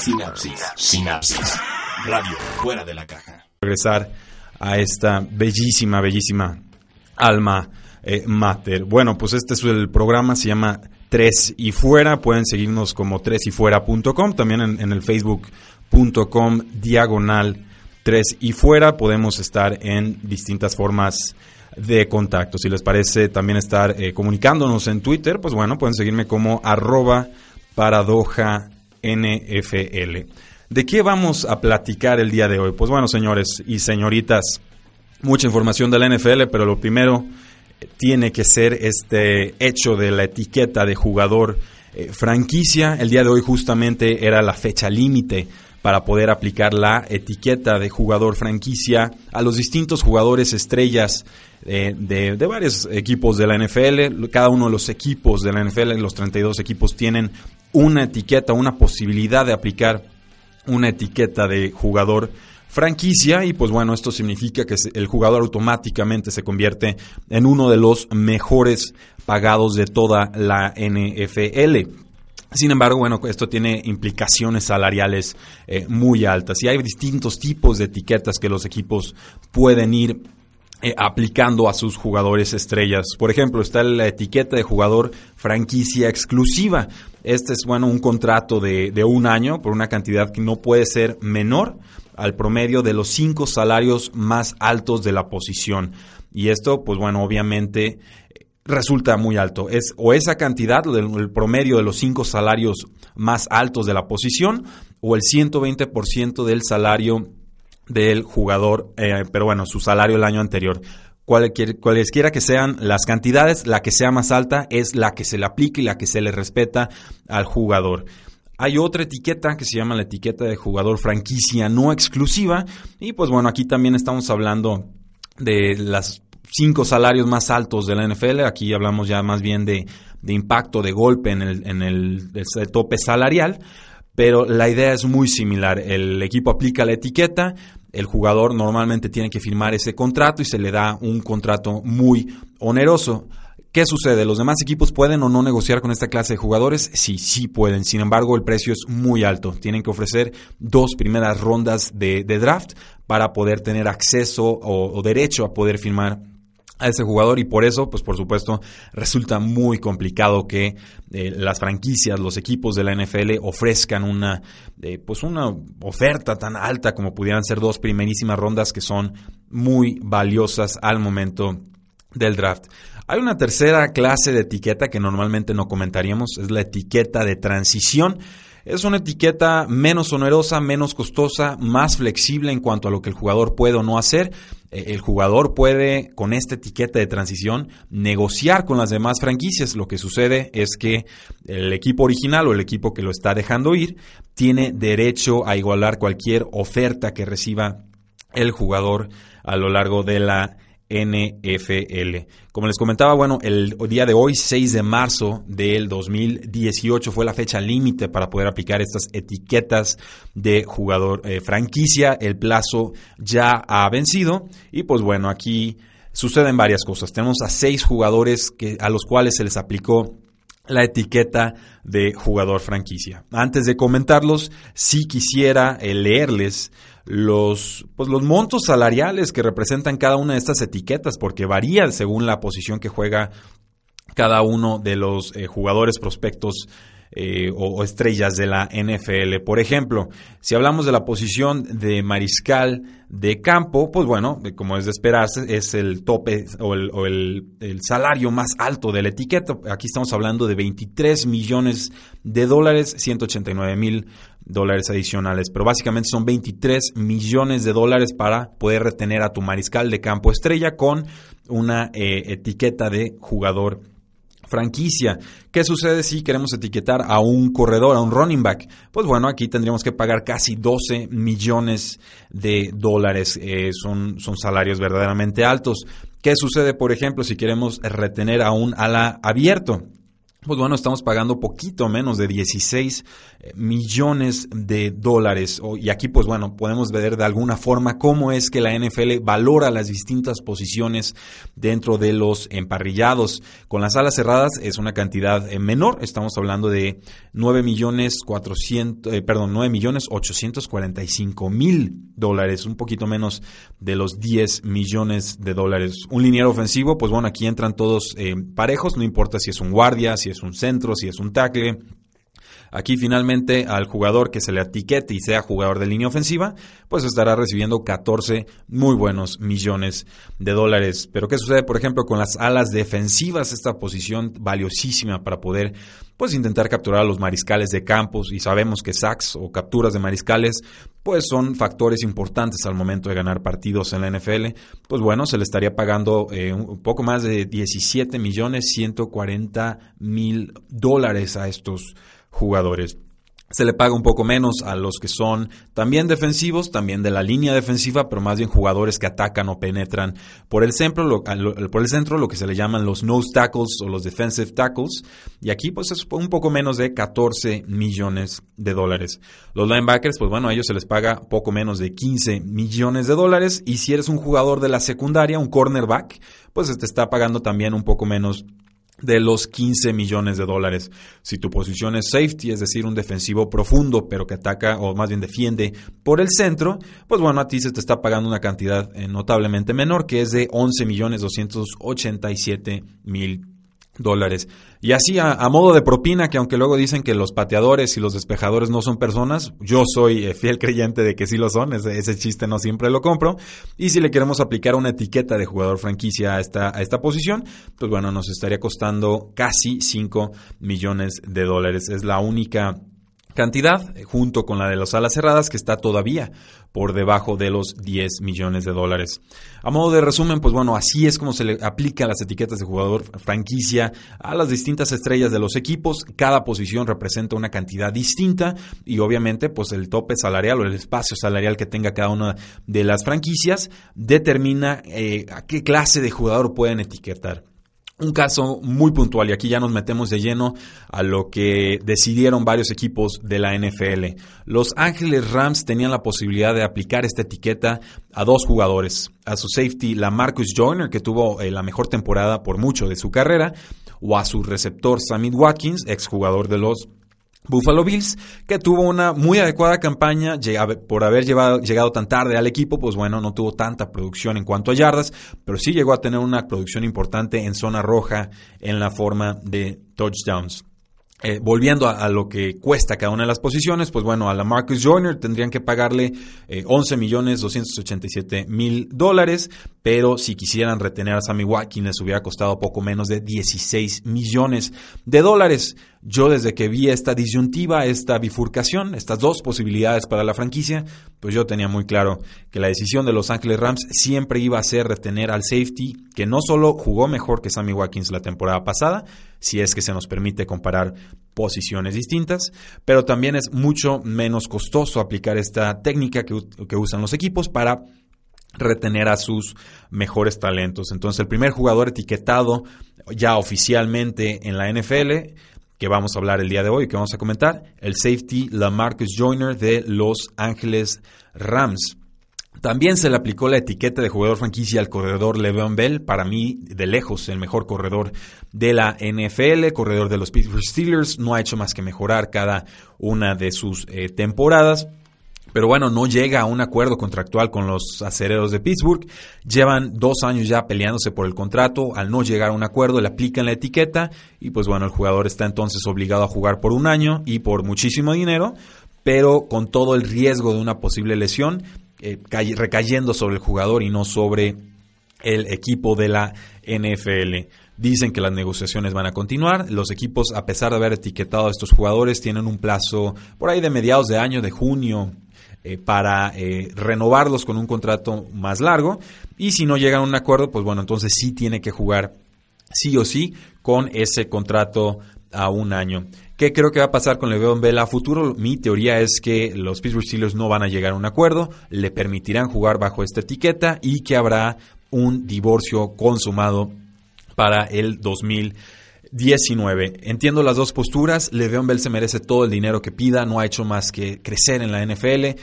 Sinapsis. Sinapsis. Radio fuera de la caja. Regresar a esta bellísima, bellísima alma eh, mater. Bueno, pues este es el programa, se llama Tres y Fuera. Pueden seguirnos como tresyfuera.com, también en, el facebook.com diagonal Tres y Fuera. Podemos estar en distintas formas de contacto. Si les parece también estar eh, comunicándonos en Twitter, pues bueno, pueden seguirme como arroba paradoja NFL. ¿De qué vamos a platicar el día de hoy? Pues bueno, señores y señoritas, mucha información de la NFL, pero lo primero eh, tiene que ser este hecho de la etiqueta de jugador eh, franquicia. El día de hoy justamente era la fecha límite para poder aplicar la etiqueta de jugador franquicia a los distintos jugadores estrellas eh, de, de, varios equipos de la NFL. Cada uno de los equipos de la NFL, los 32 equipos, tienen una etiqueta, una posibilidad de aplicar una etiqueta de jugador franquicia y pues bueno, esto significa que el jugador automáticamente se convierte en uno de los mejores pagados de toda la NFL. Sin embargo, bueno, esto tiene implicaciones salariales eh, muy altas y hay distintos tipos de etiquetas que los equipos pueden ir eh, aplicando a sus jugadores estrellas. Por ejemplo, está la etiqueta de jugador franquicia exclusiva. Este es, bueno, un contrato de, de, un año por una cantidad que no puede ser menor al promedio de los cinco salarios más altos de la posición. Y esto, pues bueno, obviamente resulta muy alto. Es o esa cantidad, el promedio de los cinco salarios más altos de la posición, o el 120% del salario del jugador, eh, pero bueno, su salario el año anterior. Cualquier, cualesquiera que sean las cantidades, la que sea más alta es la que se le aplica y la que se le respeta al jugador. Hay otra etiqueta que se llama la etiqueta de jugador franquicia no exclusiva. Y pues bueno, aquí también estamos hablando de las cinco salarios más altos de la NFL. Aquí hablamos ya más bien de, de impacto, de golpe en el, en el, el tope salarial pero la idea es muy similar. El equipo aplica la etiqueta, el jugador normalmente tiene que firmar ese contrato y se le da un contrato muy oneroso. ¿Qué sucede? ¿Los demás equipos pueden o no negociar con esta clase de jugadores? Sí, sí pueden. Sin embargo, el precio es muy alto. Tienen que ofrecer dos primeras rondas de, draft para poder tener acceso o derecho a poder firmar a ese jugador y por eso, pues por supuesto, resulta muy complicado que eh, las franquicias, los equipos de la NFL ofrezcan una, eh, pues una oferta tan alta como pudieran ser dos primerísimas rondas que son muy valiosas al momento del draft. Hay una tercera clase de etiqueta que normalmente no comentaríamos, es la etiqueta de transición. Es una etiqueta menos onerosa, menos costosa, más flexible en cuanto a lo que el jugador puede o no hacer. Eh, el jugador puede, con esta etiqueta de transición, negociar con las demás franquicias. Lo que sucede es que el equipo original o el equipo que lo está dejando ir tiene derecho a igualar cualquier oferta que reciba el jugador a lo largo de la NFL. Como les comentaba, bueno, el día de hoy, 6 de marzo del 2018, fue la fecha límite para poder aplicar estas etiquetas de jugador eh, franquicia. El plazo ya ha vencido y pues bueno, aquí suceden varias cosas. Tenemos a seis jugadores que, a los cuales se les aplicó la etiqueta de jugador franquicia. Antes de comentarlos, sí quisiera eh, leerles los, pues los montos salariales que representan cada una de estas etiquetas, porque varía según la posición que juega cada uno de los eh, jugadores prospectos eh, o, estrellas de la NFL. Por ejemplo, si hablamos de la posición de mariscal de campo, pues bueno, como es de esperarse, es el tope o el, el, el salario más alto de la etiqueta. Aquí estamos hablando de 23 millones de dólares, 189 mil dólares adicionales, pero básicamente son 23 millones de dólares para poder retener a tu mariscal de campo estrella con una eh, etiqueta de jugador franquicia. ¿Qué sucede si queremos etiquetar a un corredor, a un running back? Pues bueno, aquí tendríamos que pagar casi 12 millones de dólares. Eh, son, son salarios verdaderamente altos. ¿Qué sucede, por ejemplo, si queremos retener a un ala abierto? Pues bueno, estamos pagando poquito menos de 16 eh, millones de dólares. Y aquí, pues bueno, podemos ver de alguna forma cómo es que la NFL valora las distintas posiciones dentro de los emparrillados. Con las alas cerradas es una cantidad eh, menor, estamos hablando de 9 millones 400, eh, perdón, 9 millones 845 mil dólares, un poquito menos de los 10 millones de dólares. Un liniero ofensivo, pues bueno, aquí entran todos parejos, no importa si es un guardia, si es un centro, si es un tackle. Aquí finalmente al jugador que se le etiquete y sea jugador de línea ofensiva, pues estará recibiendo 14 muy buenos millones de dólares. Pero ¿qué sucede, por ejemplo, con las alas defensivas? Esta posición valiosísima para poder pues intentar capturar a los mariscales de campos y sabemos que sacks o capturas de mariscales pues son factores importantes al momento de ganar partidos en la NFL, pues bueno, se le estaría pagando eh, un poco más de 17 millones 140 mil dólares a estos jugadores. Se le paga un poco menos a los que son también defensivos, también de la línea defensiva, pero más bien jugadores que atacan o penetran por el centro, lo, por el centro, lo que se le llaman los nose tackles o los defensive tackles. Y aquí pues es un poco menos de 14 millones de dólares. Los linebackers, pues bueno, a ellos se les paga poco menos de 15 millones de dólares. Y si eres un jugador de la secundaria, un cornerback, pues te está pagando también un poco menos de los 15 millones de dólares. Si tu posición es safety, es decir, un defensivo profundo, pero que ataca o más bien defiende por el centro, pues bueno, a ti se te está pagando una cantidad eh, notablemente menor, que es de 11 millones 287 mil dólares. Y así a, modo de propina, que aunque luego dicen que los pateadores y los despejadores no son personas, yo soy eh, fiel creyente de que sí lo son, ese, ese, chiste no siempre lo compro. Y si le queremos aplicar una etiqueta de jugador franquicia a esta, a esta posición, pues bueno, nos estaría costando casi 5 millones de dólares. Es la única cantidad, eh, junto con la de las alas cerradas, que está todavía por debajo de los 10 millones de dólares. A modo de resumen, pues bueno, así es como se le aplican las etiquetas de jugador franquicia a las distintas estrellas de los equipos. Cada posición representa una cantidad distinta y obviamente pues el tope salarial o el espacio salarial que tenga cada una de las franquicias determina eh, a qué clase de jugador pueden etiquetar un caso muy puntual y aquí ya nos metemos de lleno a lo que decidieron varios equipos de la NFL. Los Ángeles Rams tenían la posibilidad de aplicar esta etiqueta a dos jugadores, a su safety la Marcus Joyner que tuvo eh, la mejor temporada por mucho de su carrera o a su receptor Sammy Watkins, exjugador de los Buffalo Bills, que tuvo una muy adecuada campaña por haber llegado tan tarde al equipo, pues bueno, no tuvo tanta producción en cuanto a yardas, pero sí llegó a tener una producción importante en zona roja en la forma de touchdowns. Eh, volviendo a, lo que cuesta cada una de las posiciones, pues bueno, a la Marcus Joyner tendrían que pagarle 11 eh, millones 287 mil dólares, pero si quisieran retener a Sammy Watkins les hubiera costado poco menos de 16 millones de dólares. Yo desde que vi esta disyuntiva, esta bifurcación, estas dos posibilidades para la franquicia, pues yo tenía muy claro que la decisión de Los Ángeles Rams siempre iba a ser retener al safety, que no solo jugó mejor que Sammy Watkins la temporada pasada, si es que se nos permite comparar posiciones distintas, pero también es mucho menos costoso aplicar esta técnica que, que usan los equipos para retener a sus mejores talentos. Entonces el primer jugador etiquetado ya oficialmente en la NFL que vamos a hablar el día de hoy, que vamos a comentar, el safety Lamarcus Joyner de Los Ángeles Rams. También se le aplicó la etiqueta de jugador franquicia al corredor Le'Veon Bell, para mí de lejos el mejor corredor de la NFL, corredor de los Pittsburgh Steelers, no ha hecho más que mejorar cada una de sus eh, temporadas. Pero bueno, no llega a un acuerdo contractual con los acereros de Pittsburgh. Llevan dos años ya peleándose por el contrato. Al no llegar a un acuerdo, le aplican la etiqueta. Y pues bueno, el jugador está entonces obligado a jugar por un año y por muchísimo dinero. Pero con todo el riesgo de una posible lesión eh, recayendo sobre el jugador y no sobre el equipo de la NFL. Dicen que las negociaciones van a continuar. Los equipos, a pesar de haber etiquetado a estos jugadores, tienen un plazo por ahí de mediados de año, de junio, eh, para eh, renovarlos con un contrato más largo. Y si no llegan a un acuerdo, pues bueno, entonces sí tiene que jugar sí o sí con ese contrato a un año. ¿Qué creo que va a pasar con Le'Veon Bell a futuro? Mi teoría es que los Pittsburgh Steelers no van a llegar a un acuerdo, le permitirán jugar bajo esta etiqueta y que habrá un divorcio consumado para el 2019. Entiendo las dos posturas. Le'Veon Bell se merece todo el dinero que pida. No ha hecho más que crecer en la NFL.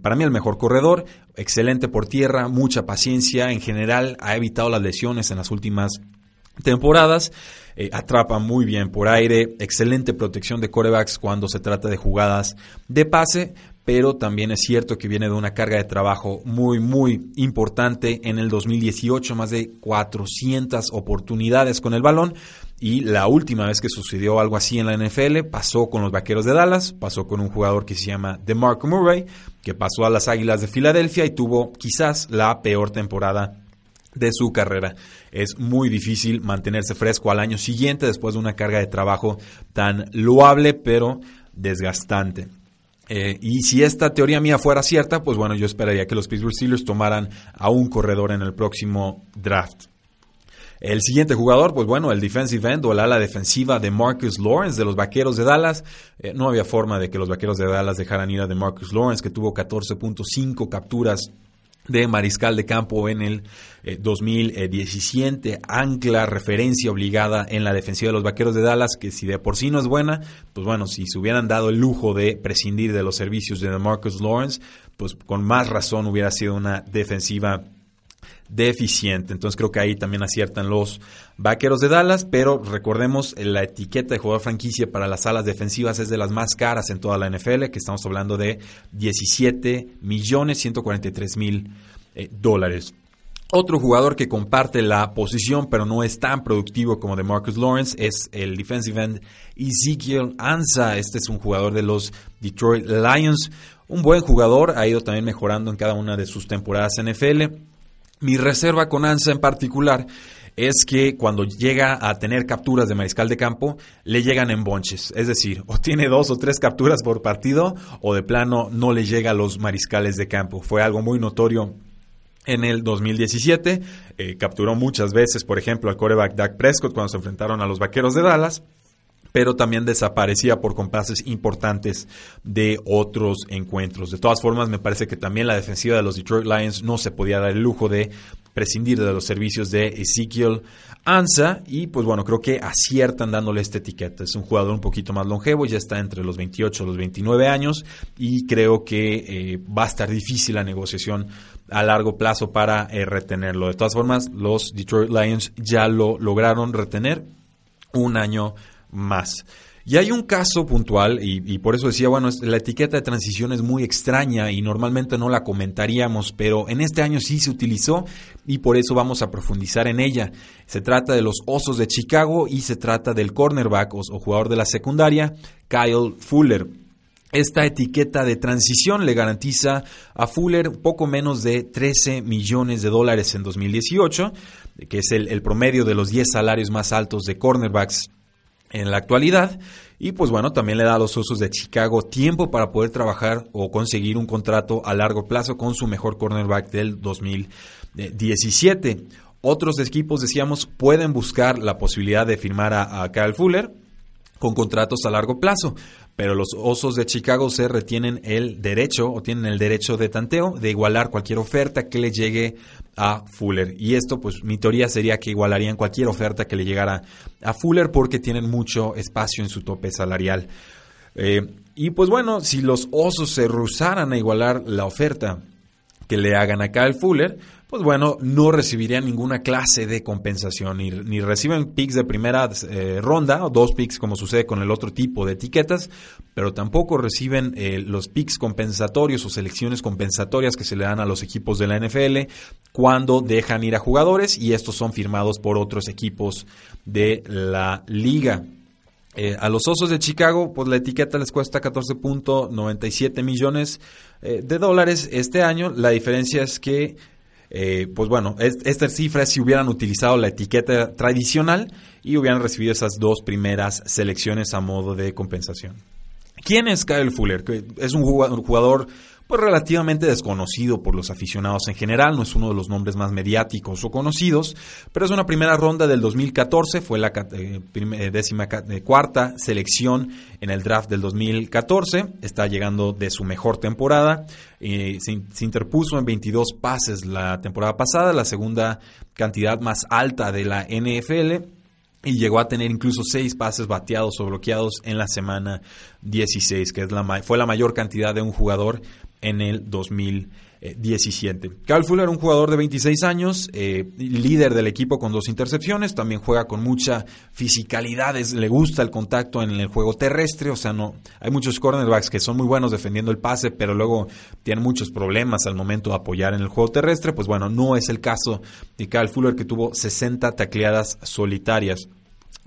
para mí el mejor corredor. Excelente por tierra. Mucha paciencia. En general ha evitado las lesiones en las últimas temporadas. Eh, atrapa muy bien por aire, excelente protección de corebacks cuando se trata de jugadas de pase, pero también es cierto que viene de una carga de trabajo muy, muy importante en el 2018, más de 400 oportunidades con el balón. Y la última vez que sucedió algo así en la NFL pasó con los Vaqueros de Dallas, pasó con un jugador que se llama DeMarco Murray, que pasó a las Águilas de Filadelfia y tuvo quizás la peor temporada de su carrera. Es muy difícil mantenerse fresco al año siguiente después de una carga de trabajo tan loable pero desgastante. Eh, y si esta teoría mía fuera cierta, pues bueno, yo esperaría que los Pittsburgh Steelers tomaran a un corredor en el próximo draft. El siguiente jugador, pues bueno, el defensive end o el ala defensiva de Marcus Lawrence de los Vaqueros de Dallas. Eh, no había forma de que los Vaqueros de Dallas dejaran ir a de Marcus Lawrence, que tuvo 14.5 capturas de mariscal de campo en el 2017, eh, ancla, referencia obligada en la defensiva de los Vaqueros de Dallas, que si de por sí no es buena, pues bueno, si se hubieran dado el lujo de prescindir de los servicios de Marcus Lawrence, pues con más razón hubiera sido una defensiva deficiente. Entonces creo que ahí también aciertan los vaqueros de Dallas, pero recordemos la etiqueta de jugador franquicia para las alas defensivas es de las más caras en toda la NFL, que estamos hablando de 17 millones 143 mil eh, dólares. Otro jugador que comparte la posición pero no es tan productivo como de Marcus Lawrence es el defensive end Ezekiel Ansa. Este es un jugador de los Detroit Lions. Un buen jugador, ha ido también mejorando en cada una de sus temporadas en NFL mi reserva con Ansa en particular es que cuando llega a tener capturas de mariscal de campo, le llegan en bonches. Es decir, o tiene dos o tres capturas por partido, o de plano no le llega a los mariscales de campo. Fue algo muy notorio en el 2017. Eh, capturó muchas veces, por ejemplo, al coreback Dak Prescott cuando se enfrentaron a los Vaqueros de Dallas pero también desaparecía por compases importantes de otros encuentros. De todas formas, me parece que también la defensiva de los Detroit Lions no se podía dar el lujo de prescindir de los servicios de Ezekiel Ansa y pues bueno, creo que aciertan dándole esta etiqueta. Es un jugador un poquito más longevo, ya está entre los 28 y los 29 años y creo que eh, va a estar difícil la negociación a largo plazo para eh, retenerlo. De todas formas, los Detroit Lions ya lo lograron retener un año más. Y hay un caso puntual, y, por eso decía, bueno, la etiqueta de transición es muy extraña y normalmente no la comentaríamos, pero en este año sí se utilizó y por eso vamos a profundizar en ella. Se trata de los Osos de Chicago y se trata del cornerback o, jugador de la secundaria, Kyle Fuller. Esta etiqueta de transición le garantiza a Fuller poco menos de 13 millones de dólares en 2018, que es el promedio de los 10 salarios más altos de cornerbacks en la actualidad. Y pues bueno, también le da a los Osos de Chicago tiempo para poder trabajar o conseguir un contrato a largo plazo con su mejor cornerback del 2017. Otros equipos, decíamos, pueden buscar la posibilidad de firmar a, a Kyle Fuller con contratos a largo plazo pero los Osos de Chicago se retienen el derecho o tienen el derecho de tanteo de igualar cualquier oferta que le llegue a Fuller. Y esto, pues mi teoría sería que igualarían cualquier oferta que le llegara a Fuller porque tienen mucho espacio en su tope salarial. Eh, y pues bueno, si los Osos se rehusaran a igualar la oferta que le hagan acá al Fuller, pues bueno, no recibirían ninguna clase de compensación, ni, reciben picks de primera eh, ronda, o dos picks como sucede con el otro tipo de etiquetas, pero tampoco reciben eh, los picks compensatorios o selecciones compensatorias que se le dan a los equipos de la NFL cuando dejan ir a jugadores y estos son firmados por otros equipos de la liga. Eh, a los Osos de Chicago, pues la etiqueta les cuesta 14.97 millones de dólares este año. La diferencia es que eh, pues bueno, estas cifras si hubieran utilizado la etiqueta tradicional y hubieran recibido esas dos primeras selecciones a modo de compensación. ¿Quién es Kyle Fuller? Es un jugador pues relativamente desconocido por los aficionados en general, no es uno de los nombres más mediáticos o conocidos, pero es una primera ronda del 2014, fue la eh, eh, décima eh, cuarta selección en el draft del 2014, está llegando de su mejor temporada, se, se, interpuso en 22 pases la temporada pasada, la segunda cantidad más alta de la NFL y llegó a tener incluso seis pases bateados o bloqueados en la semana 16, que es la, fue la mayor cantidad de un jugador en el 2017. Kyle Fuller, un jugador de 26 años, eh, líder del equipo con dos intercepciones, también juega con mucha fisicalidad, le gusta el contacto en el juego terrestre, o sea, no hay muchos cornerbacks que son muy buenos defendiendo el pase, pero luego tienen muchos problemas al momento de apoyar en el juego terrestre, pues bueno, no es el caso de Kyle Fuller que tuvo 60 tacleadas solitarias.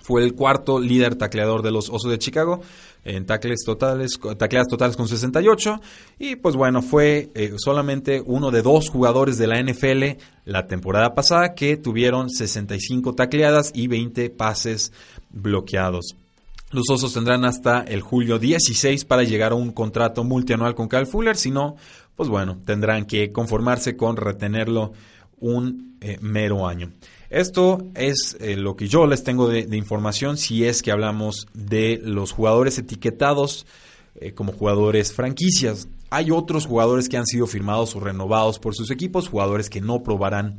Fue el cuarto líder tacleador de los Osos de Chicago en tackles totales, tacleadas totales con 68. Y pues bueno, fue eh, solamente uno de dos jugadores de la NFL la temporada pasada que tuvieron 65 tacleadas y 20 pases bloqueados. Los Osos tendrán hasta el julio 16 para llegar a un contrato multianual con Kyle Fuller, si no, pues bueno, tendrán que conformarse con retenerlo un eh, mero año. Esto es eh, lo que yo les tengo de, información si es que hablamos de los jugadores etiquetados eh, como jugadores franquicias. Hay otros jugadores que han sido firmados o renovados por sus equipos, jugadores que no probarán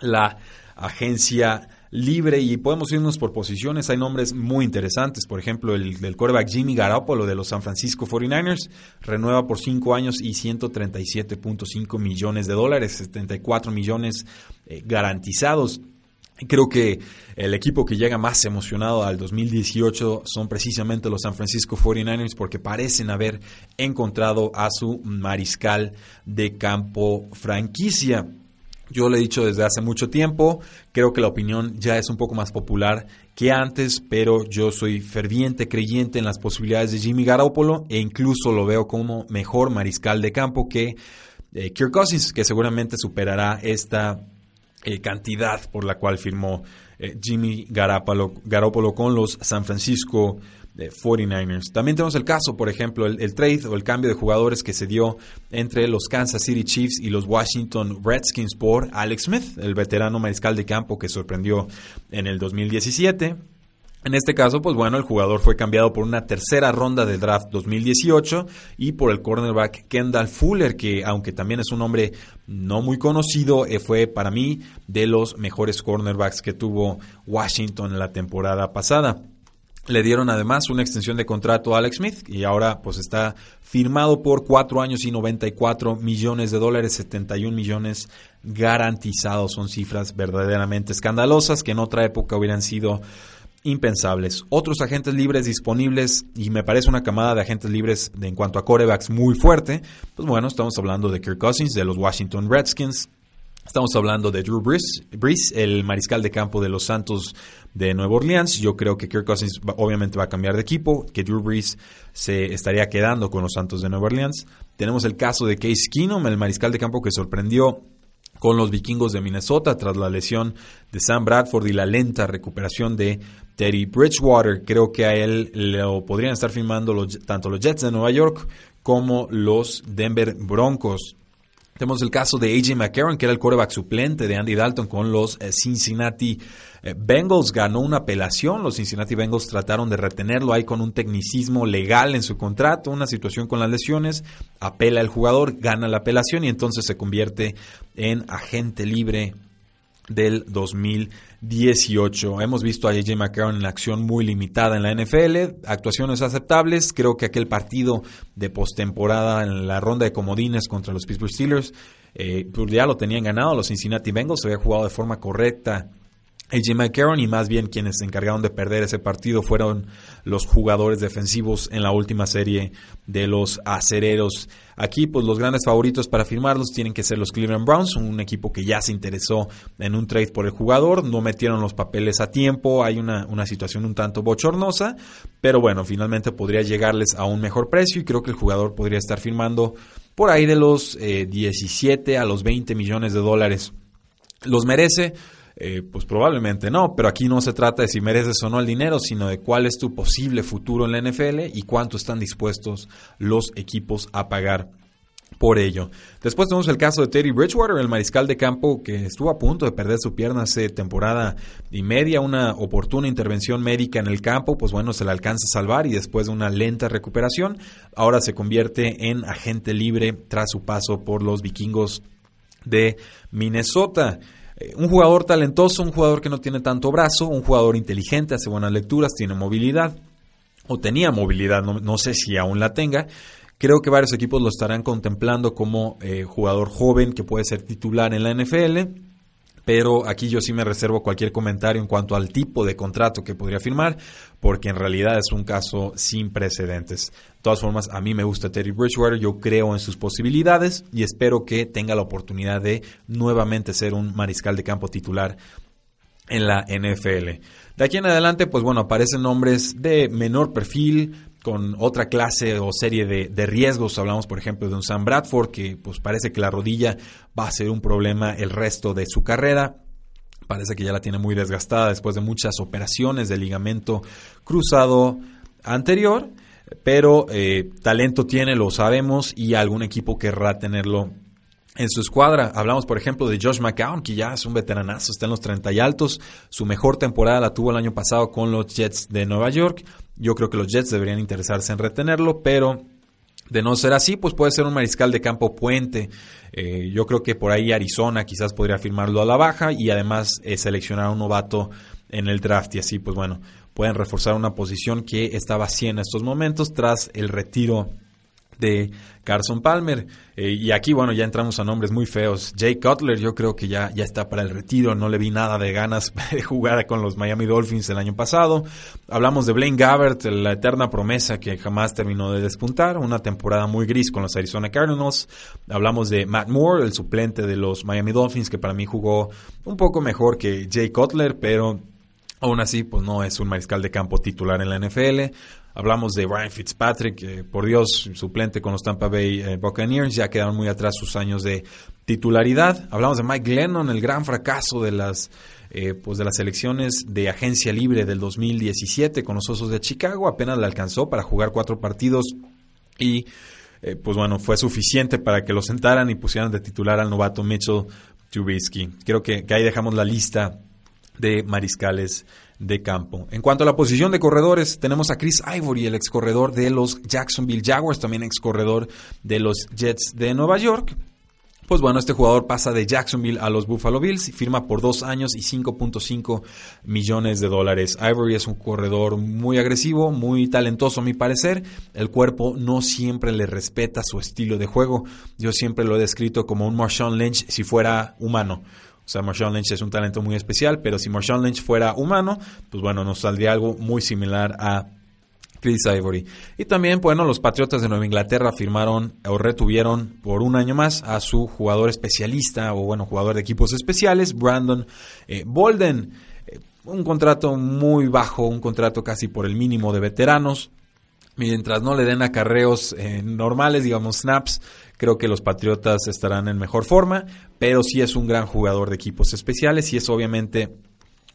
la agencia libre y podemos irnos por posiciones. Hay nombres muy interesantes, por ejemplo, el del quarterback Jimmy Garoppolo de los San Francisco 49ers renueva por 5 años y 137.5 millones de dólares, 74 millones eh, garantizados. Creo que el equipo que llega más emocionado al 2018 son precisamente los San Francisco 49ers porque parecen haber encontrado a su mariscal de campo franquicia. Yo le he dicho desde hace mucho tiempo, creo que la opinión ya es un poco más popular que antes, pero yo soy ferviente creyente en las posibilidades de Jimmy Garoppolo e incluso lo veo como mejor mariscal de campo que eh, Kirk Cousins, que seguramente superará esta eh, cantidad por la cual firmó eh, Jimmy Garoppolo, con los San Francisco 49ers. Eh, También tenemos el caso, por ejemplo, el, trade o el cambio de jugadores que se dio entre los Kansas City Chiefs y los Washington Redskins por Alex Smith, el veterano mariscal de campo que sorprendió en el 2017. En este caso, pues bueno, el jugador fue cambiado por una tercera ronda del draft 2018 y por el cornerback Kendall Fuller, que aunque también es un hombre no muy conocido, eh, fue para mí de los mejores cornerbacks que tuvo Washington en la temporada pasada. Le dieron además una extensión de contrato a Alex Smith y ahora pues está firmado por cuatro años y 94 millones de dólares, 71 millones garantizados. Son cifras verdaderamente escandalosas que en otra época hubieran sido impensables. Otros agentes libres disponibles, y me parece una camada de agentes libres en cuanto a corebacks muy fuerte, pues bueno, estamos hablando de Kirk Cousins, de los Washington Redskins, Estamos hablando de Drew Brees, el mariscal de campo de los Santos de Nueva Orleans. Yo creo que Kirk Cousins obviamente va a cambiar de equipo, que Drew Brees se estaría quedando con los Santos de Nueva Orleans. Tenemos el caso de Case Keenum, el mariscal de campo que sorprendió con los vikingos de Minnesota tras la lesión de Sam Bradford y la lenta recuperación de Teddy Bridgewater. Creo que a él lo podrían estar firmando tanto los Jets de Nueva York como los Denver Broncos. Tenemos el caso de AJ McCarron, que era el quarterback suplente de Andy Dalton con los eh, Cincinnati eh, Bengals. Ganó una apelación. Los Cincinnati Bengals trataron de retenerlo ahí con un tecnicismo legal en su contrato, una situación con las lesiones. Apela el jugador, gana la apelación y entonces se convierte en agente libre del 2018. Hemos visto a AJ McCarron en acción muy limitada en la NFL, actuaciones aceptables. Creo que aquel partido de postemporada en la ronda de comodines contra los Pittsburgh Steelers, eh, pues ya lo tenían ganado. Los Cincinnati Bengals se había jugado de forma correcta AJ McCarron y más bien quienes se encargaron de perder ese partido fueron los jugadores defensivos en la última serie de los acereros. Aquí pues los grandes favoritos para firmarlos tienen que ser los Cleveland Browns, un equipo que ya se interesó en un trade por el jugador, no metieron los papeles a tiempo, hay una, una situación un tanto bochornosa, pero bueno, finalmente podría llegarles a un mejor precio y creo que el jugador podría estar firmando por ahí de los 17 eh, a los 20 millones de dólares. Los merece eh, pues probablemente no, pero aquí no se trata de si mereces o no el dinero, sino de cuál es tu posible futuro en la NFL y cuánto están dispuestos los equipos a pagar por ello. Después tenemos el caso de Teddy Bridgewater, el mariscal de campo que estuvo a punto de perder su pierna hace temporada y media, una oportuna intervención médica en el campo, pues bueno, se le alcanza a salvar y después de una lenta recuperación, ahora se convierte en agente libre tras su paso por los vikingos de Minnesota. Eh, un jugador talentoso, un jugador que no tiene tanto brazo, un jugador inteligente, hace buenas lecturas, tiene movilidad, o tenía movilidad, no, no sé si aún la tenga, Creo que varios equipos lo estarán contemplando como eh, jugador joven que puede ser titular en la NFL. Pero aquí yo sí me reservo cualquier comentario en cuanto al tipo de contrato que podría firmar, porque en realidad es un caso sin precedentes. De todas formas, a mí me gusta Terry Bridgewater, yo creo en sus posibilidades y espero que tenga la oportunidad de nuevamente ser un mariscal de campo titular en la NFL. De aquí en adelante, pues bueno, aparecen nombres de menor perfil, con otra clase o serie de, riesgos. Hablamos, por ejemplo, de un Sam Bradford que pues parece que la rodilla va a ser un problema el resto de su carrera. Parece que ya la tiene muy desgastada después de muchas operaciones de ligamento cruzado anterior, pero eh, talento tiene, lo sabemos, y algún equipo querrá tenerlo en su escuadra. Hablamos, por ejemplo, de Josh McCown, que ya es un veteranazo, está en los 30 y altos. Su mejor temporada la tuvo el año pasado con los Jets de Nueva York. Yo creo que los Jets deberían interesarse en retenerlo, pero de no ser así, pues puede ser un mariscal de campo puente. Eh, yo creo que por ahí Arizona quizás podría firmarlo a la baja y además eh, seleccionar a un novato en el draft y así, pues bueno, pueden reforzar una posición que está vacía en estos momentos tras el retiro de Carson Palmer. Eh, y aquí, bueno, ya entramos a nombres muy feos. Jay Cutler, yo creo que ya, ya está para el retiro. No le vi nada de ganas de jugar con los Miami Dolphins el año pasado. Hablamos de Blaine Gabbert, la eterna promesa que jamás terminó de despuntar. Una temporada muy gris con los Arizona Cardinals. Hablamos de Matt Moore, el suplente de los Miami Dolphins, que para mí jugó un poco mejor que Jay Cutler, pero Aún así, pues no es un mariscal de campo titular en la NFL. Hablamos de Ryan Fitzpatrick, por Dios, suplente con los Tampa Bay eh, Buccaneers, ya quedaron muy atrás sus años de titularidad. Hablamos de Mike Glennon, el gran fracaso de las, eh, pues de las elecciones de agencia libre del 2017 con los Osos de Chicago. Apenas le alcanzó para jugar cuatro partidos y, eh, pues bueno, fue suficiente para que lo sentaran y pusieran de titular al novato Mitchell Trubisky. Creo que ahí dejamos la lista de mariscales de campo. En cuanto a la posición de corredores, tenemos a Chris Ivory, el ex corredor de los Jacksonville Jaguars, también ex corredor de los Jets de Nueva York. Pues bueno, este jugador pasa de Jacksonville a los Buffalo Bills y firma por dos años y 5.5 millones de dólares. Ivory es un corredor muy agresivo, muy talentoso a mi parecer. El cuerpo no siempre le respeta su estilo de juego. Yo siempre lo he descrito como un Marshawn Lynch si fuera humano. O sea, Marshawn Lynch es un talento muy especial, pero si Marshawn Lynch fuera humano, pues bueno, nos saldría algo muy similar a Chris Ivory. Y también, bueno, los Patriotas de Nueva Inglaterra firmaron o retuvieron por un año más a su jugador especialista o, bueno, jugador de equipos especiales, Brandon eh, Bolden. Eh, un contrato muy bajo, un contrato casi por el mínimo de veteranos. Mientras no le den acarreos eh, normales, digamos snaps, creo que los Patriotas estarán en mejor forma, pero sí es un gran jugador de equipos especiales y es obviamente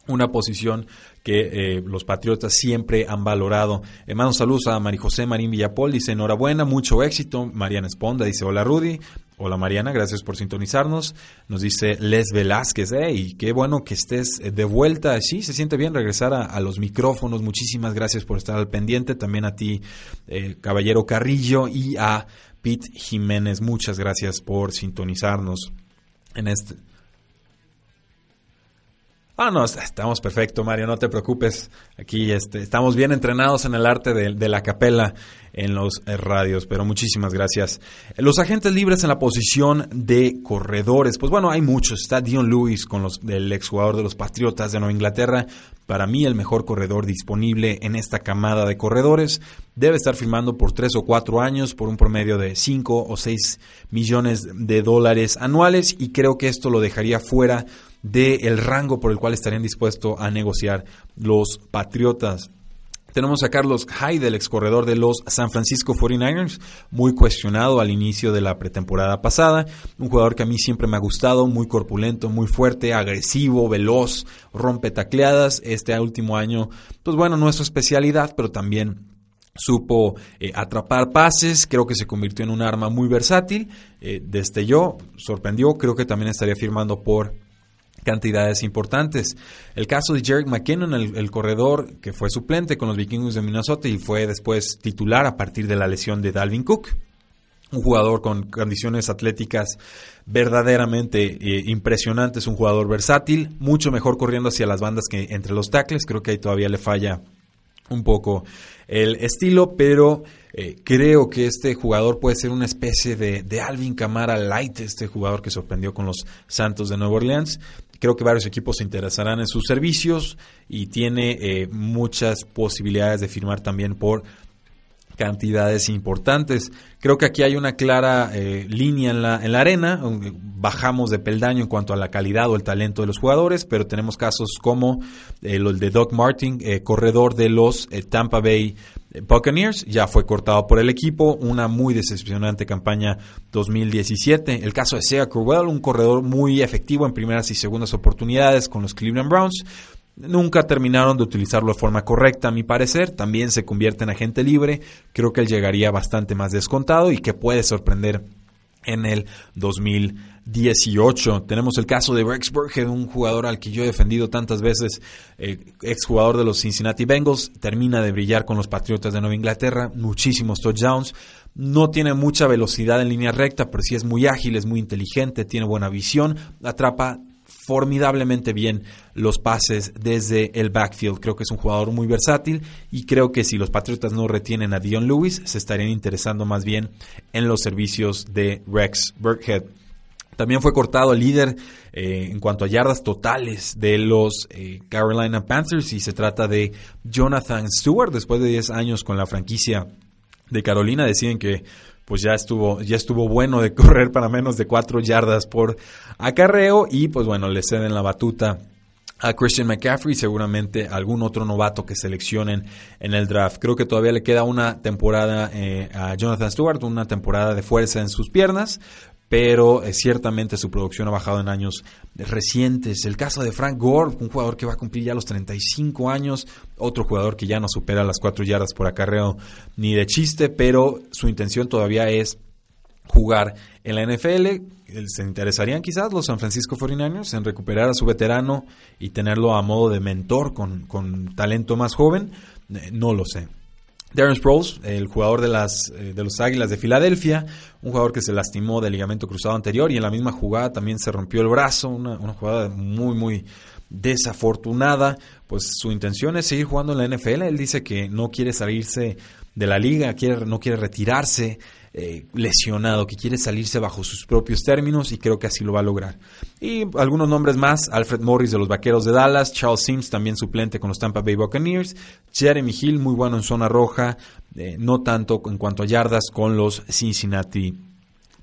una posición que eh, los Patriotas siempre han valorado. Eh, mando saludos a María José Marín Villapol, dice enhorabuena, mucho éxito. Mariana Esponda dice hola Rudy. Hola Mariana, gracias por sintonizarnos. Nos dice Les Velázquez, y qué bueno que estés de vuelta. Sí, se siente bien regresar a, los micrófonos. Muchísimas gracias por estar al pendiente. También a ti, eh, Caballero Carrillo, y a Pete Jiménez. Muchas gracias por sintonizarnos en este, Ah, no, estamos perfecto, Mario, no te preocupes. Aquí este, estamos bien entrenados en el arte de, la capela en los eh, radios, pero muchísimas gracias. Los agentes libres en la posición de corredores, pues bueno, hay muchos. Está Dion Lewis con los del exjugador de los Patriotas de Nueva Inglaterra. Para mí, el mejor corredor disponible en esta camada de corredores. Debe estar firmando por tres o cuatro años por un promedio de 5 o 6 millones de dólares anuales y creo que esto lo dejaría fuera del rango por el cual estarían dispuestos a negociar los Patriotas. Tenemos a Carlos Hyde, el ex corredor de los San Francisco 49ers, muy cuestionado al inicio de la pretemporada pasada. Un jugador que a mí siempre me ha gustado, muy corpulento, muy fuerte, agresivo, veloz, rompe tacleadas. Este último año, pues bueno, no es su especialidad, pero también supo eh, atrapar pases, creo que se convirtió en un arma muy versátil, eh, destelló, sorprendió, creo que también estaría firmando por cantidades importantes. El caso de Jerick McKinnon, el, corredor que fue suplente con los vikingos de Minnesota y fue después titular a partir de la lesión de Dalvin Cook. Un jugador con condiciones atléticas verdaderamente eh, impresionantes, un jugador versátil, mucho mejor corriendo hacia las bandas que entre los tackles. Creo que ahí todavía le falla un poco el estilo, pero eh, creo que este jugador puede ser una especie de, Alvin Camara Light, este jugador que sorprendió con los Santos de Nueva Orleans. Creo que varios equipos se interesarán en sus servicios y tiene eh, muchas posibilidades de firmar también por cantidades importantes. Creo que aquí hay una clara eh, línea en la, en la arena, bajamos de peldaño en cuanto a la calidad o el talento de los jugadores, pero tenemos casos como eh, el de Doug Martin, eh, corredor de los Tampa Bay Buccaneers, ya fue cortado por el equipo, una muy decepcionante campaña 2017. El caso de Sea Crowell, un corredor muy efectivo en primeras y segundas oportunidades con los Cleveland Browns, Nunca terminaron de utilizarlo de forma correcta, a mi parecer. También se convierte en agente libre. Creo que él llegaría bastante más descontado y que puede sorprender en el 2018. Tenemos el caso de Rex Burkhead, un jugador al que yo he defendido tantas veces, eh, exjugador de los Cincinnati Bengals, termina de brillar con los Patriotas de Nueva Inglaterra, muchísimos touchdowns. No tiene mucha velocidad en línea recta, pero sí es muy ágil, es muy inteligente, tiene buena visión, atrapa formidablemente bien los pases desde el backfield. Creo que es un jugador muy versátil y creo que si los Patriotas no retienen a Dion Lewis, se estarían interesando más bien en los servicios de Rex Burkhead. También fue cortado el líder eh, en cuanto a yardas totales de los eh, Carolina Panthers y se trata de Jonathan Stewart. Después de 10 años con la franquicia de Carolina, deciden que pues ya estuvo, ya estuvo bueno de correr para menos de cuatro yardas por acarreo y pues bueno, le ceden la batuta a Christian McCaffrey seguramente algún otro novato que seleccionen en el draft. Creo que todavía le queda una temporada eh, a Jonathan Stewart, una temporada de fuerza en sus piernas, pero eh, ciertamente su producción ha bajado en años recientes. El caso de Frank Gore, un jugador que va a cumplir ya los 35 años, otro jugador que ya no supera las 4 yardas por acarreo ni de chiste, pero su intención todavía es jugar en la NFL. ¿Se interesarían quizás los San Francisco 49ers en recuperar a su veterano y tenerlo a modo de mentor con, con talento más joven? Eh, no lo sé. Darren Sproles, el jugador de, las, eh, de los Águilas de Filadelfia, un jugador que se lastimó del ligamento cruzado anterior y en la misma jugada también se rompió el brazo, una, jugada muy, muy desafortunada. Pues su intención es seguir jugando en la NFL. Él dice que no quiere salirse de la liga, quiere, no quiere retirarse. Eh, lesionado, que quiere salirse bajo sus propios términos y creo que así lo va a lograr. Y algunos nombres más, Alfred Morris de los Vaqueros de Dallas, Charles Sims también suplente con los Tampa Bay Buccaneers, Jeremy Hill muy bueno en zona roja, eh, no tanto en cuanto a yardas con los Cincinnati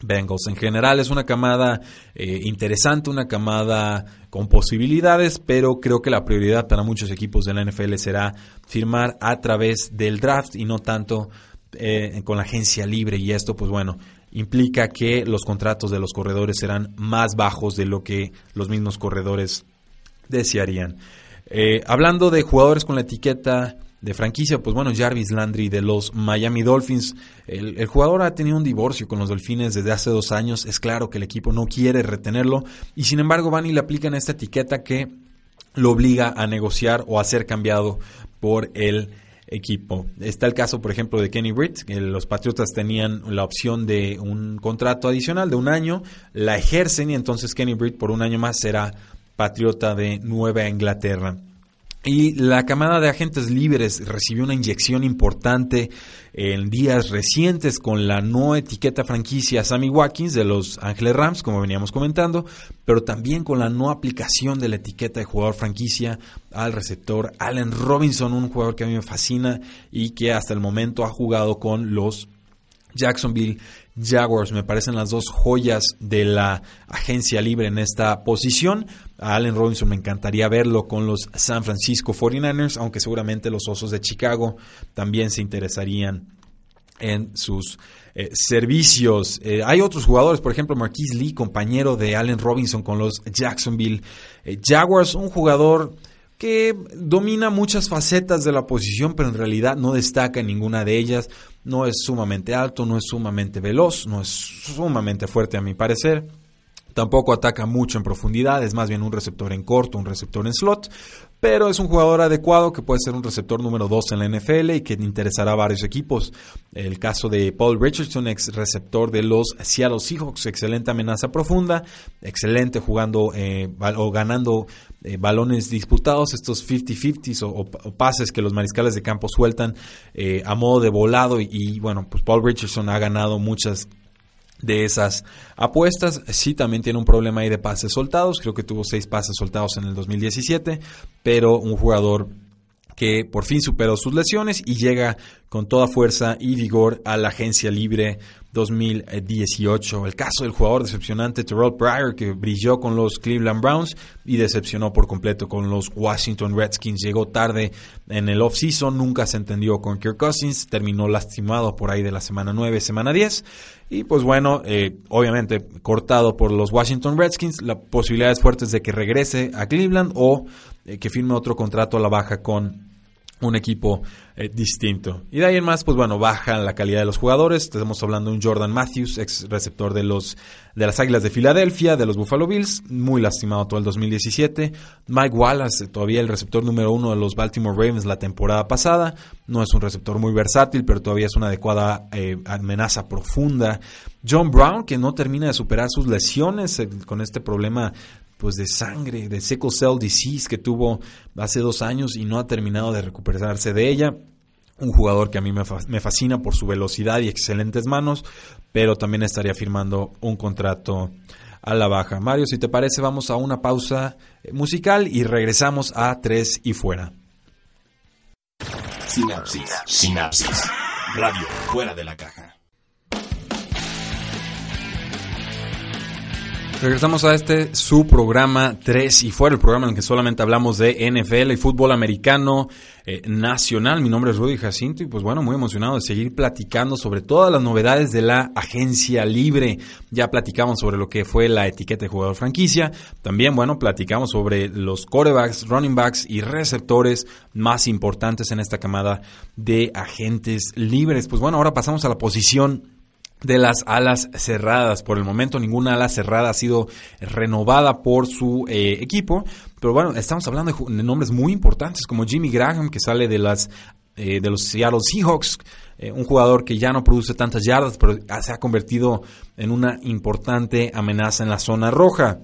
Bengals. En general es una camada eh, interesante, una camada con posibilidades, pero creo que la prioridad para muchos equipos de la NFL será firmar a través del draft y no tanto eh, con la agencia libre y esto, pues bueno, implica que los contratos de los corredores serán más bajos de lo que los mismos corredores desearían. Eh, hablando de jugadores con la etiqueta de franquicia, pues bueno, Jarvis Landry de los Miami Dolphins. El, jugador ha tenido un divorcio con los Dolphines desde hace dos años. Es claro que el equipo no quiere retenerlo y sin embargo van y le aplican esta etiqueta que lo obliga a negociar o a ser cambiado por el equipo. Está el caso, por ejemplo, de Kenny Britt, que los Patriotas tenían la opción de un contrato adicional de un año, la ejercen y entonces Kenny Britt por un año más será Patriota de Nueva Inglaterra. Y la camada de agentes libres recibió una inyección importante en días recientes con la no etiqueta franquicia Sammy Watkins de los Ángeles Rams, como veníamos comentando, pero también con la no aplicación de la etiqueta de jugador franquicia al receptor Allen Robinson, un jugador que a mí me fascina y que hasta el momento ha jugado con los Jacksonville Jaguars. Me parecen las dos joyas de la agencia libre en esta posición. A Allen Robinson me encantaría verlo con los San Francisco 49ers, aunque seguramente los Osos de Chicago también se interesarían en sus eh, servicios. Eh, hay otros jugadores, por ejemplo, Marquise Lee, compañero de Allen Robinson con los Jacksonville eh, Jaguars, un jugador que domina muchas facetas de la posición, pero en realidad no destaca en ninguna de ellas. No es sumamente alto, no es sumamente veloz, no es sumamente fuerte a mi parecer. Tampoco ataca mucho en profundidad, es más bien un receptor en corto, un receptor en slot, pero es un jugador adecuado que puede ser un receptor número 2 en la NFL y que interesará a varios equipos. El caso de Paul Richardson, ex receptor de los Seattle Seahawks, excelente amenaza profunda, excelente jugando eh, o ganando eh, balones disputados, estos 50-50s o, pases que los mariscales de campo sueltan eh, a modo de volado y, y bueno, pues Paul Richardson ha ganado muchas de esas apuestas. Sí, también tiene un problema ahí de pases soltados. Creo que tuvo seis pases soltados en el 2017, pero un jugador que por fin superó sus lesiones y llega con toda fuerza y vigor a la agencia libre 2018. El caso del jugador decepcionante Terrell Pryor que brilló con los Cleveland Browns y decepcionó por completo con los Washington Redskins. Llegó tarde en el offseason, nunca se entendió con Kirk Cousins, terminó lastimado por ahí de la semana 9, semana 10 y pues bueno, eh, obviamente cortado por los Washington Redskins, la posibilidad es fuerte de que regrese a Cleveland o eh, que firme otro contrato a la baja con un equipo eh, distinto. Y de ahí en más, pues bueno, baja la calidad de los jugadores. Estamos hablando de un Jordan Matthews, ex receptor de los de las Águilas de Filadelfia, de los Buffalo Bills, muy lastimado todo el 2017. Mike Wallace, todavía el receptor número uno de los Baltimore Ravens la temporada pasada. No es un receptor muy versátil, pero todavía es una adecuada eh, amenaza profunda. John Brown, que no termina de superar sus lesiones eh, con este problema pues de sangre, de sickle cell disease que tuvo hace dos años y no ha terminado de recuperarse de ella. Un jugador que a mí me fascina por su velocidad y excelentes manos, pero también estaría firmando un contrato a la baja. Mario, si te parece, vamos a una pausa musical y regresamos a Tres y Fuera. Sinapsis. Sinapsis. Radio fuera de la caja. Regresamos a este su programa 3 y fuera, el programa en el que solamente hablamos de NFL y fútbol americano eh, nacional. Mi nombre es Rudy Jacinto y pues bueno, muy emocionado de seguir platicando sobre todas las novedades de la agencia libre. Ya platicamos sobre lo que fue la etiqueta de jugador franquicia. También, bueno, platicamos sobre los quarterbacks, running backs y receptores más importantes en esta camada de agentes libres. Pues bueno, ahora pasamos a la posición de las alas cerradas. Por el momento ninguna ala cerrada ha sido renovada por su eh, equipo, pero bueno, estamos hablando de, nombres muy importantes como Jimmy Graham que sale de las eh, de los Seattle Seahawks, eh, un jugador que ya no produce tantas yardas, pero se ha convertido en una importante amenaza en la zona roja.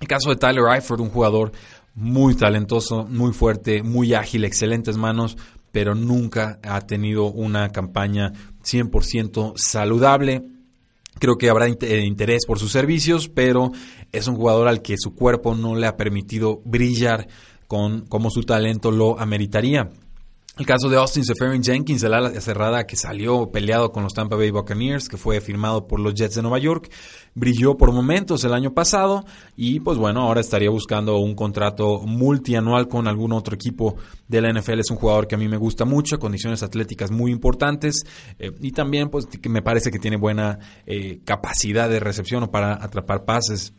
El caso de Tyler Eifert, un jugador muy talentoso, muy fuerte, muy ágil, excelentes manos, pero nunca ha tenido una campaña 100% saludable. Creo que habrá eh, interés por sus servicios, pero es un jugador al que su cuerpo no le ha permitido brillar con como su talento lo ameritaría. El caso de Austin Seferian Jenkins, el ala cerrada que salió peleado con los Tampa Bay Buccaneers, que fue firmado por los Jets de Nueva York, brilló por momentos el año pasado y pues bueno, ahora estaría buscando un contrato multianual con algún otro equipo de la NFL. Es un jugador que a mí me gusta mucho, condiciones atléticas muy importantes eh, y también pues que me parece que tiene buena eh, capacidad de recepción o para atrapar pases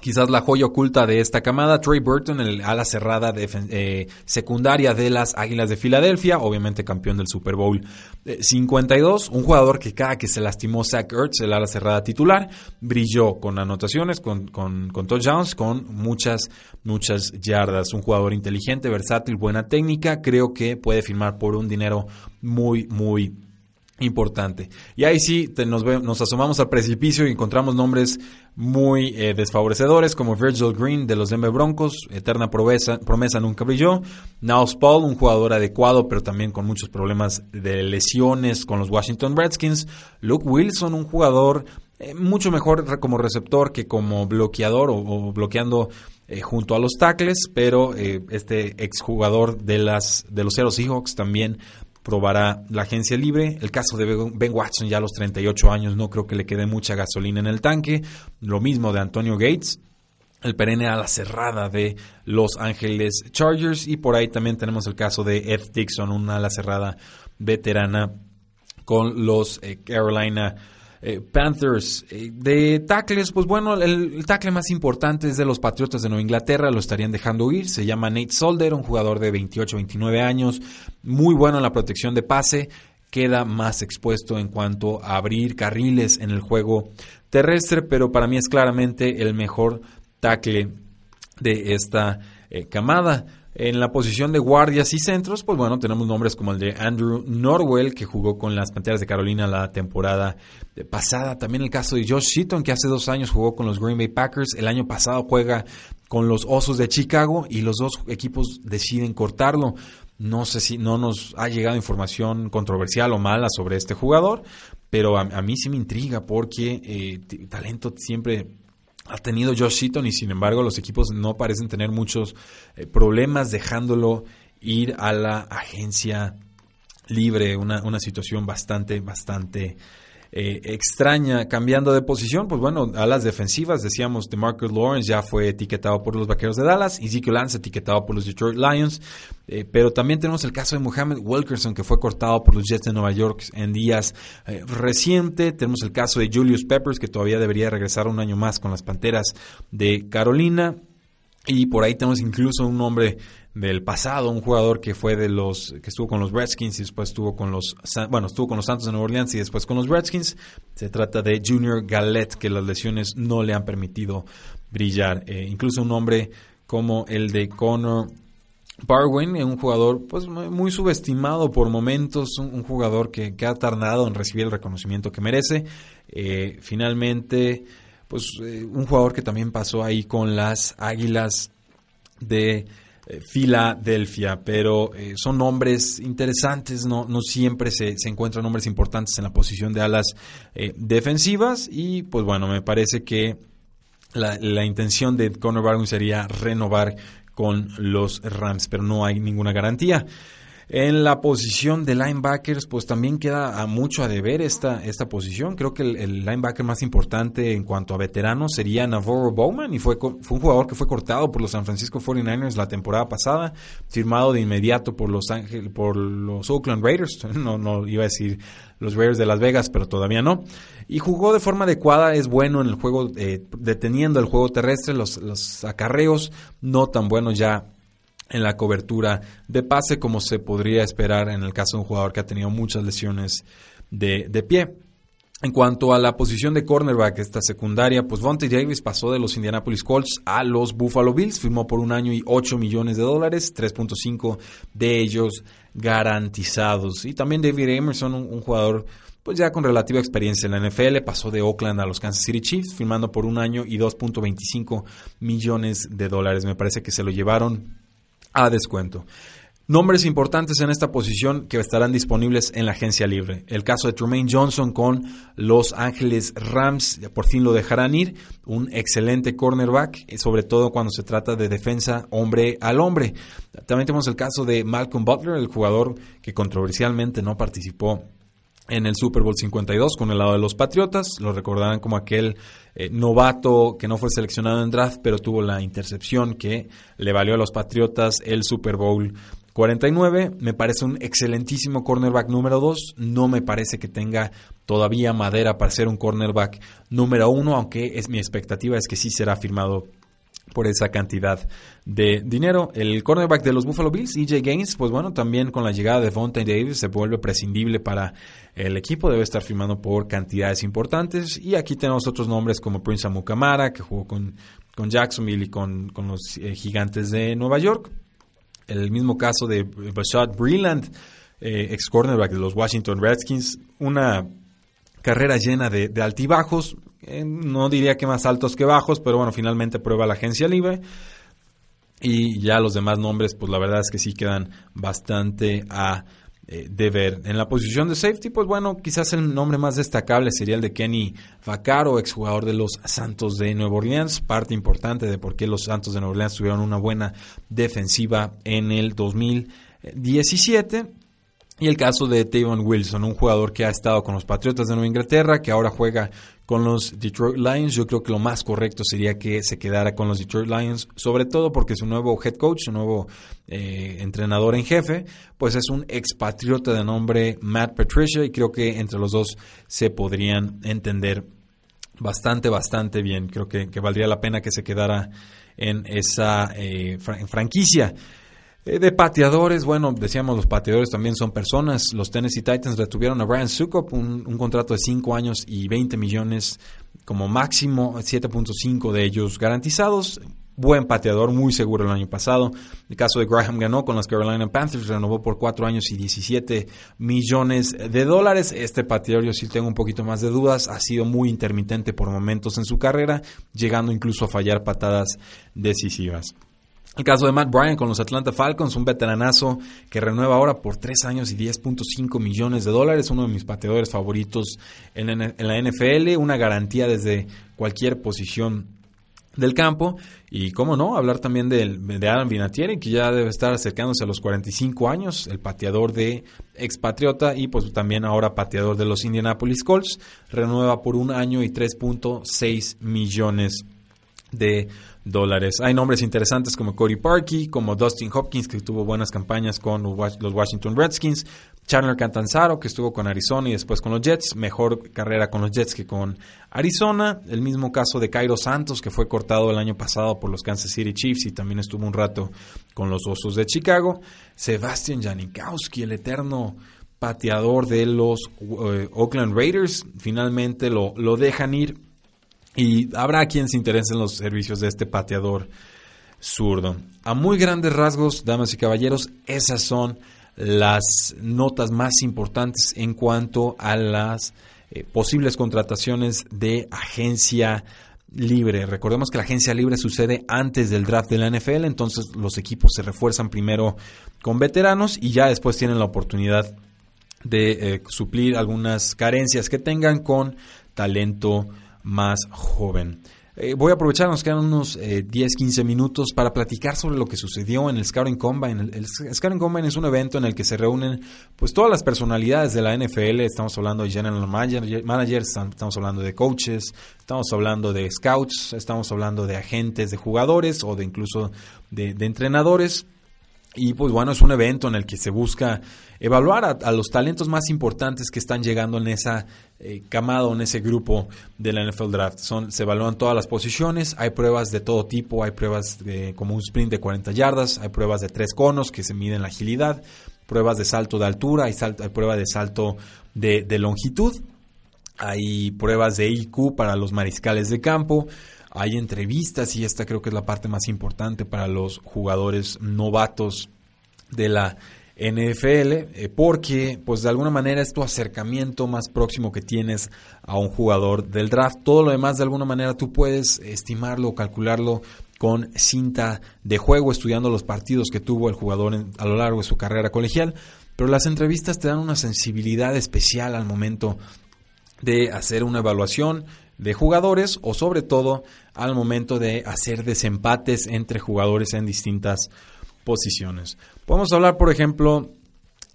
Quizás la joya oculta de esta camada, Trey Burton, el ala cerrada eh, secundaria de las Águilas de Filadelfia, obviamente campeón del Super Bowl 52, un jugador que cada que se lastimó Zach Ertz, el ala cerrada titular, brilló con anotaciones, con, con, con touchdowns, con muchas, muchas yardas. Un jugador inteligente, versátil, buena técnica, creo que puede firmar por un dinero muy, muy importante. Y ahí sí nos, nos, asomamos al precipicio y encontramos nombres muy eh, desfavorecedores como Virgil Green de los Denver Broncos, eterna promesa, promesa nunca brilló. Niles Paul, un jugador adecuado pero también con muchos problemas de lesiones con los Washington Redskins. Luke Wilson, un jugador eh, mucho mejor como receptor que como bloqueador o, bloqueando eh, junto a los tackles, pero este exjugador de las de los Seattle Seahawks también probará la agencia libre. El caso de Ben Watson ya a los 38 años no creo que le quede mucha gasolina en el tanque. Lo mismo de Antonio Gates. El perenne a la cerrada de Los Ángeles Chargers. Y por ahí también tenemos el caso de Ed Dixon, una ala cerrada veterana con los eh, Carolina Eh, Panthers. Eh, de tackles, pues bueno, el, tackle más importante es de los Patriotas de Nueva Inglaterra, lo estarían dejando ir. Se llama Nate Solder, un jugador de 28, 29 años, muy bueno en la protección de pase, queda más expuesto en cuanto a abrir carriles en el juego terrestre, pero para mí es claramente el mejor tackle de esta eh, camada. En la posición de guardias y centros, pues bueno, tenemos nombres como el de Andrew Norwell, que jugó con las Panteras de Carolina la temporada pasada. También el caso de Josh Seaton, que hace dos años jugó con los Green Bay Packers. El año pasado juega con los Osos de Chicago y los dos equipos deciden cortarlo. No sé si no nos ha llegado información controversial o mala sobre este jugador, pero a, mí sí me intriga porque eh, talento siempre ha tenido Josh Seaton y sin embargo los equipos no parecen tener muchos eh, problemas dejándolo ir a la agencia libre, una, una situación bastante, bastante eh, extraña. Cambiando de posición, pues bueno, a las defensivas, decíamos, de Marcus Lawrence ya fue etiquetado por los Vaqueros de Dallas, Ezekiel Lance etiquetado por los Detroit Lions, eh, pero también tenemos el caso de Mohamed Wilkerson, que fue cortado por los Jets de Nueva York en días eh, reciente. Tenemos el caso de Julius Peppers, que todavía debería regresar un año más con las Panteras de Carolina. Y por ahí tenemos incluso un nombre del pasado, un jugador que fue de los que estuvo con los Redskins y después estuvo con los bueno, estuvo con los Santos de Nueva Orleans y después con los Redskins. Se trata de Junior Gallet que las lesiones no le han permitido brillar. Eh, incluso un hombre como el de Connor Barwin, un jugador pues muy subestimado por momentos, un, jugador que, ha tardado en recibir el reconocimiento que merece. Eh, finalmente, pues eh, un jugador que también pasó ahí con las Águilas de eh, Filadelfia, pero eh, son nombres interesantes, no, no siempre se, se, encuentran nombres importantes en la posición de alas defensivas y pues bueno, me parece que la, la intención de Conor Barron sería renovar con los Rams, pero no hay ninguna garantía. En la posición de linebackers, pues también queda a mucho a deber esta, esta posición. Creo que el, linebacker más importante en cuanto a veteranos sería Navarro Bowman y fue, fue un jugador que fue cortado por los San Francisco 49ers la temporada pasada, firmado de inmediato por los Ángel, por los Oakland Raiders. No, no iba a decir los Raiders de Las Vegas, pero todavía no. Y jugó de forma adecuada, es bueno en el juego, eh, deteniendo el juego terrestre, los, los acarreos, no tan buenos ya en la cobertura de pase como se podría esperar en el caso de un jugador que ha tenido muchas lesiones de, pie. En cuanto a la posición de cornerback, esta secundaria, pues Vontae Davis pasó de los Indianapolis Colts a los Buffalo Bills, firmó por un año y 8 millones de dólares, 3.5 de ellos garantizados. Y también David Emerson, un, jugador pues ya con relativa experiencia en la NFL, pasó de Oakland a los Kansas City Chiefs, firmando por un año y 2.25 millones de dólares. Me parece que se lo llevaron a descuento. Nombres importantes en esta posición que estarán disponibles en la agencia libre. El caso de Tremaine Johnson con Los Ángeles Rams, por fin lo dejarán ir. Un excelente cornerback, eh, sobre todo cuando se trata de defensa hombre al hombre. También tenemos el caso de Malcolm Butler, el jugador que controversialmente no participó en el Super Bowl 52 con el lado de los Patriotas. Lo recordarán como aquel eh, novato que no fue seleccionado en draft, pero tuvo la intercepción que le valió a los Patriotas el Super Bowl 49. Me parece un excelentísimo cornerback número 2. No me parece que tenga todavía madera para ser un cornerback número 1, aunque es mi expectativa es que sí será firmado por esa cantidad de dinero. El cornerback de los Buffalo Bills, EJ Gaines, pues bueno, también con la llegada de Fontaine Davis se vuelve prescindible para el equipo, debe estar firmando por cantidades importantes. Y aquí tenemos otros nombres como Prince Amukamara, que jugó con, con Jacksonville y con, los eh, gigantes de Nueva York. El mismo caso de Bashad Breland, eh, ex cornerback de los Washington Redskins, una carrera llena de altibajos, eh, no diría que más altos que bajos, pero bueno, finalmente prueba la agencia libre. Y ya los demás nombres, pues la verdad es que sí quedan bastante a eh, deber. En la posición de safety, pues bueno, quizás el nombre más destacable sería el de Kenny Vaccaro, exjugador de los Santos de Nueva Orleans, parte importante de por qué los Santos de Nueva Orleans tuvieron una buena defensiva en el 2017. Y el caso de Tavon Wilson, un jugador que ha estado con los Patriotas de Nueva Inglaterra, que ahora juega con los Detroit Lions. Yo creo que lo más correcto sería que se quedara con los Detroit Lions, sobre todo porque su nuevo head coach, su nuevo eh, entrenador en jefe, pues es un expatriota de nombre Matt Patricia y creo que entre los dos se podrían entender bastante, bastante bien. Creo que, valdría la pena que se quedara en esa eh, franquicia. Eh, de pateadores, bueno, decíamos los pateadores también son personas. Los Tennessee Titans retuvieron a Brian Sukop un, contrato de 5 años y 20 millones como máximo, 7.5 de ellos garantizados. Buen pateador, muy seguro el año pasado. El caso de Graham ganó con las Carolina Panthers, renovó por 4 años y 17 millones de dólares. Este pateador yo sí tengo un poquito más de dudas. Ha sido muy intermitente por momentos en su carrera, llegando incluso a fallar patadas decisivas. El caso de Matt Bryan con los Atlanta Falcons, un veteranazo que renueva ahora por 3 años y 10.5 millones de dólares, uno de mis pateadores favoritos en, la NFL, una garantía desde cualquier posición del campo. Y cómo no, hablar también de, Adam Vinatieri, que ya debe estar acercándose a los 45 años, el pateador de expatriota y pues también ahora pateador de los Indianapolis Colts, renueva por un año y 3.6 millones de dólares. Hay nombres interesantes como Cody Parkey, como Dustin Hopkins, que tuvo buenas campañas con los Washington Redskins, Chandler Cantanzaro, que estuvo con Arizona y después con los Jets, mejor carrera con los Jets que con Arizona, el mismo caso de Cairo Santos, que fue cortado el año pasado por los Kansas City Chiefs y también estuvo un rato con los Osos de Chicago, Sebastian Janikowski, el eterno pateador de los eh, Oakland Raiders, finalmente lo, lo dejan ir y habrá quien se interese en los servicios de este pateador zurdo. A muy grandes rasgos, damas y caballeros, esas son las notas más importantes en cuanto a las eh, posibles contrataciones de agencia libre. Recordemos que la agencia libre sucede antes del draft de la NFL, entonces los equipos se refuerzan primero con veteranos y ya después tienen la oportunidad de eh, suplir algunas carencias que tengan con talento más joven. Eh, voy a aprovechar, nos quedan unos 10-15 eh, minutos para platicar sobre lo que sucedió en el Scouting Combine. El, el, Scouting Combine es un evento en el que se reúnen pues todas las personalidades de la NFL. Estamos hablando de general managers, estamos hablando de coaches, estamos hablando de scouts, estamos hablando de agentes de jugadores o de incluso de entrenadores. Y pues bueno, es un evento en el que se busca evaluar a, los talentos más importantes que están llegando en esa eh, camada o en ese grupo de la NFL Draft. Son, se evalúan todas las posiciones, hay pruebas de todo tipo, hay pruebas de, como un sprint de 40 yardas, hay pruebas de tres conos que se miden la agilidad, pruebas de salto de altura, hay, salto, hay pruebas de salto de, de longitud, hay pruebas de IQ para los mariscales de campo, hay entrevistas y esta creo que es la parte más importante para los jugadores novatos de la NFL, eh, porque pues de alguna manera es tu acercamiento más próximo que tienes a un jugador del draft. Todo lo demás de alguna manera tú puedes estimarlo calcularlo con cinta de juego, estudiando los partidos que tuvo el jugador a lo largo de su carrera colegial. Pero las entrevistas te dan una sensibilidad especial al momento de hacer una evaluación de jugadores o sobre todo al momento de hacer desempates entre jugadores en distintas posiciones. Podemos hablar, por ejemplo,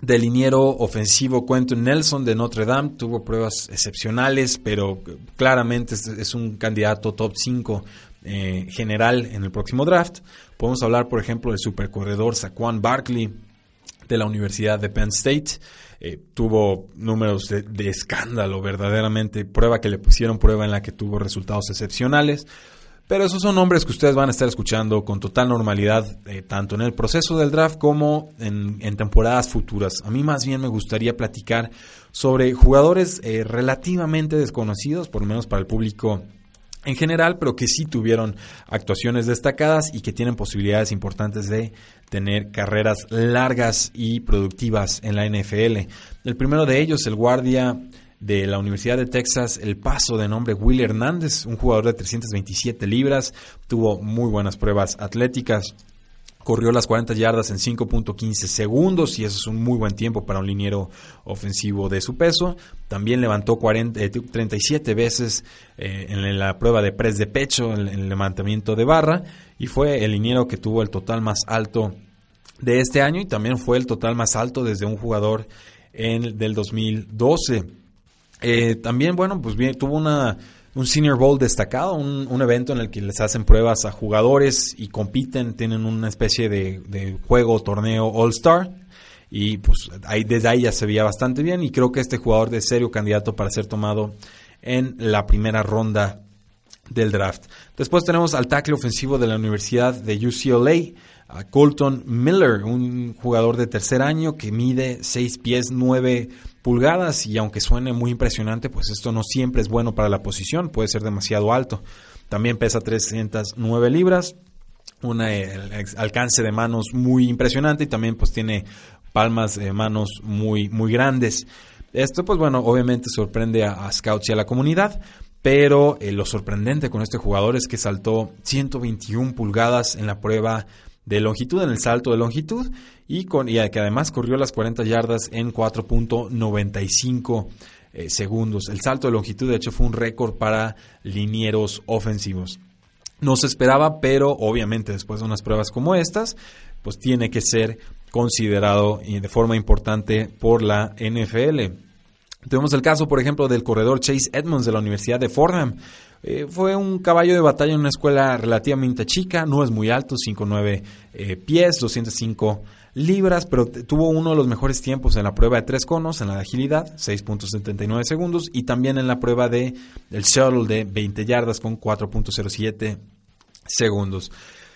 del liniero ofensivo Quentin Nelson de Notre Dame. Tuvo pruebas excepcionales, pero claramente es, un candidato top 5 eh, general en el próximo draft. Podemos hablar, por ejemplo, del supercorredor Saquon Barkley de la Universidad de Penn State. Eh, tuvo números de, escándalo, verdaderamente. Prueba que le pusieron prueba en la que tuvo resultados excepcionales. Pero esos son nombres que ustedes van a estar escuchando con total normalidad, eh, tanto en el proceso del draft como en, temporadas futuras. A mí más bien me gustaría platicar sobre jugadores eh, relativamente desconocidos, por lo menos para el público en general, pero que sí tuvieron actuaciones destacadas y que tienen posibilidades importantes de tener carreras largas y productivas en la NFL. El primero de ellos, el guardia de la Universidad de Texas, el paso de nombre Will Hernández, un jugador de 327 libras, tuvo muy buenas pruebas atléticas, corrió las 40 yardas en 5.15 segundos y eso es un muy buen tiempo para un liniero ofensivo de su peso. También levantó 37 eh, veces eh, en la prueba de press de pecho, en, el levantamiento de barra y fue el liniero que tuvo el total más alto de este año y también fue el total más alto desde un jugador en, del 2012. Eh, también, bueno, pues bien, tuvo una un Senior Bowl destacado, un, evento en el que les hacen pruebas a jugadores y compiten, tienen una especie de, juego, torneo All-Star. Y pues ahí, desde ahí ya se veía bastante bien y creo que este jugador de serio candidato para ser tomado en la primera ronda del draft. Después tenemos al tackle ofensivo de la Universidad de UCLA, Colton Miller, un jugador de tercer año que mide 6 pies 9 pulgadas y aunque suene muy impresionante, pues esto no siempre es bueno para la posición, puede ser demasiado alto. También pesa 309 libras, un alcance de manos muy impresionante y también pues tiene palmas de manos muy, muy grandes. Esto pues bueno, obviamente sorprende a, scouts y a la comunidad, pero eh, lo sorprendente con este jugador es que saltó 121 pulgadas en la prueba de longitud, en el salto de longitud, y, con, y que además corrió las 40 yardas en 4.95 eh, segundos. El salto de longitud, de hecho, fue un récord para linieros ofensivos. No se esperaba, pero obviamente después de unas pruebas como estas, pues tiene que ser considerado de forma importante por la NFL. Tenemos el caso, por ejemplo, del corredor Chase Edmonds de la Universidad de Fordham. Eh, fue un caballo de batalla en una escuela relativamente chica, no es muy alto, 5'9 eh, pies, 205 libras, pero tuvo uno de los mejores tiempos en la prueba de tres conos, en la de agilidad, 6.79 segundos, y también en la prueba de el shuttle de 20 yardas con 4.07 segundos.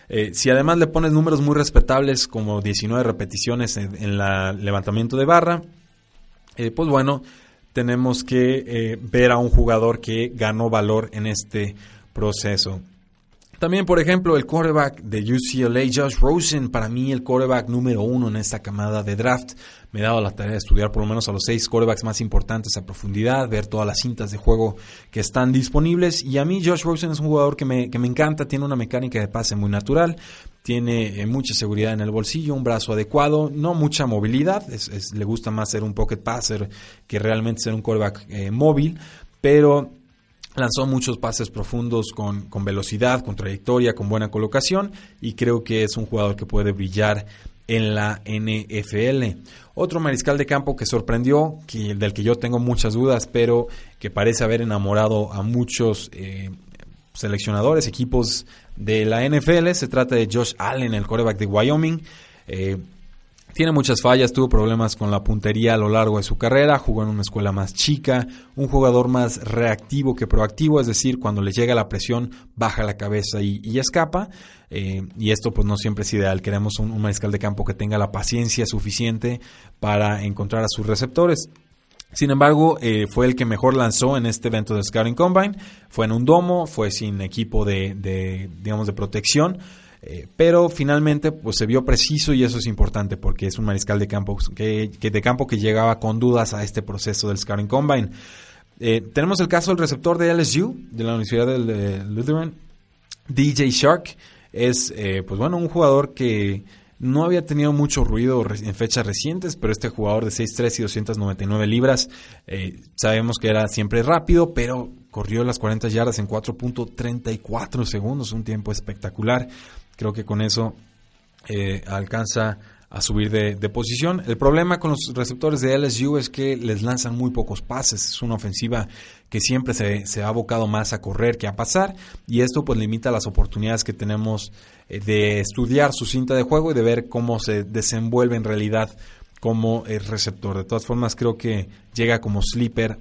Eh, si además le pones números muy respetables como 19 repeticiones en, el levantamiento de barra, pues bueno, tenemos que eh, ver a un jugador que ganó valor en este proceso. También, por ejemplo, el quarterback de UCLA, Josh Rosen, para mí el quarterback número uno en esta camada de draft. Me he dado la tarea de estudiar por lo menos a los seis quarterbacks más importantes a profundidad, ver todas las cintas de juego que están disponibles. Y a mí Josh Rosen es un jugador que me, que me encanta, tiene una mecánica de pase muy natural, tiene eh, mucha seguridad en el bolsillo, un brazo adecuado, no mucha movilidad, le gusta más ser un pocket passer que realmente ser un quarterback eh, móvil, pero Lanzó muchos pases profundos con, velocidad, con trayectoria, con buena colocación y creo que es un jugador que puede brillar en la NFL. Otro mariscal de campo que sorprendió, que, del que yo tengo muchas dudas, pero que parece haber enamorado a muchos eh, seleccionadores, equipos de la NFL, se trata de Josh Allen, el quarterback de Wyoming. Eh, tiene muchas fallas, tuvo problemas con la puntería a lo largo de su carrera, jugó en una escuela más chica, un jugador más reactivo que proactivo, es decir, cuando le llega la presión baja la cabeza y, escapa. Eh, y esto pues no siempre es ideal, queremos un, mariscal de campo que tenga la paciencia suficiente para encontrar a sus receptores. Sin embargo, eh, fue el que mejor lanzó en este evento de Scouting Combine. Fue en un domo, fue sin equipo de, de digamos, de protección. Eh, pero finalmente pues se vio preciso y eso es importante porque es un mariscal de campo que, de campo que llegaba con dudas a este proceso del Scouting Combine. Eh, tenemos el caso del receptor de LSU, de la Universidad de Lutheran, DJ Shark. Es, eh, pues bueno, un jugador que no había tenido mucho ruido en fechas recientes, pero este jugador de 6'3 y 299 libras, sabemos que era siempre rápido, pero corrió las 40 yardas en 4.34 segundos, un tiempo espectacular. Creo que con eso eh, alcanza a subir de, posición. El problema con los receptores de LSU es que les lanzan muy pocos pases. Es una ofensiva que siempre se, ha abocado más a correr que a pasar y esto pues limita las oportunidades que tenemos eh, de estudiar su cinta de juego y de ver cómo se desenvuelve en realidad como receptor. De todas formas creo que llega como sleeper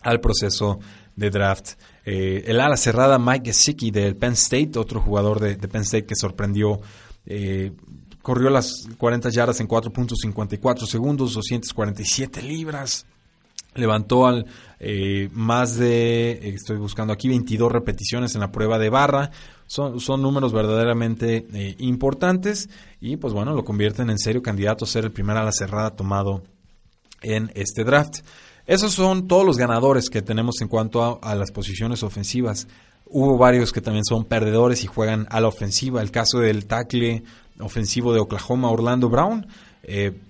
al proceso de draft. Eh, el ala cerrada Mike Gesicki del Penn State, otro jugador de, Penn State que sorprendió. Eh, corrió las 40 yardas en 4.54 segundos, 247 libras. Levantó al eh, más de, estoy buscando aquí, 22 repeticiones en la prueba de barra. Son, son números verdaderamente importantes y pues bueno, lo convierten en serio candidato a ser el primer ala cerrada tomado en este draft. Esos son todos los ganadores que tenemos en cuanto a, las posiciones ofensivas. Hubo varios que también son perdedores y juegan a la ofensiva. El caso del tackle ofensivo de Oklahoma, Orlando Brown. Eh,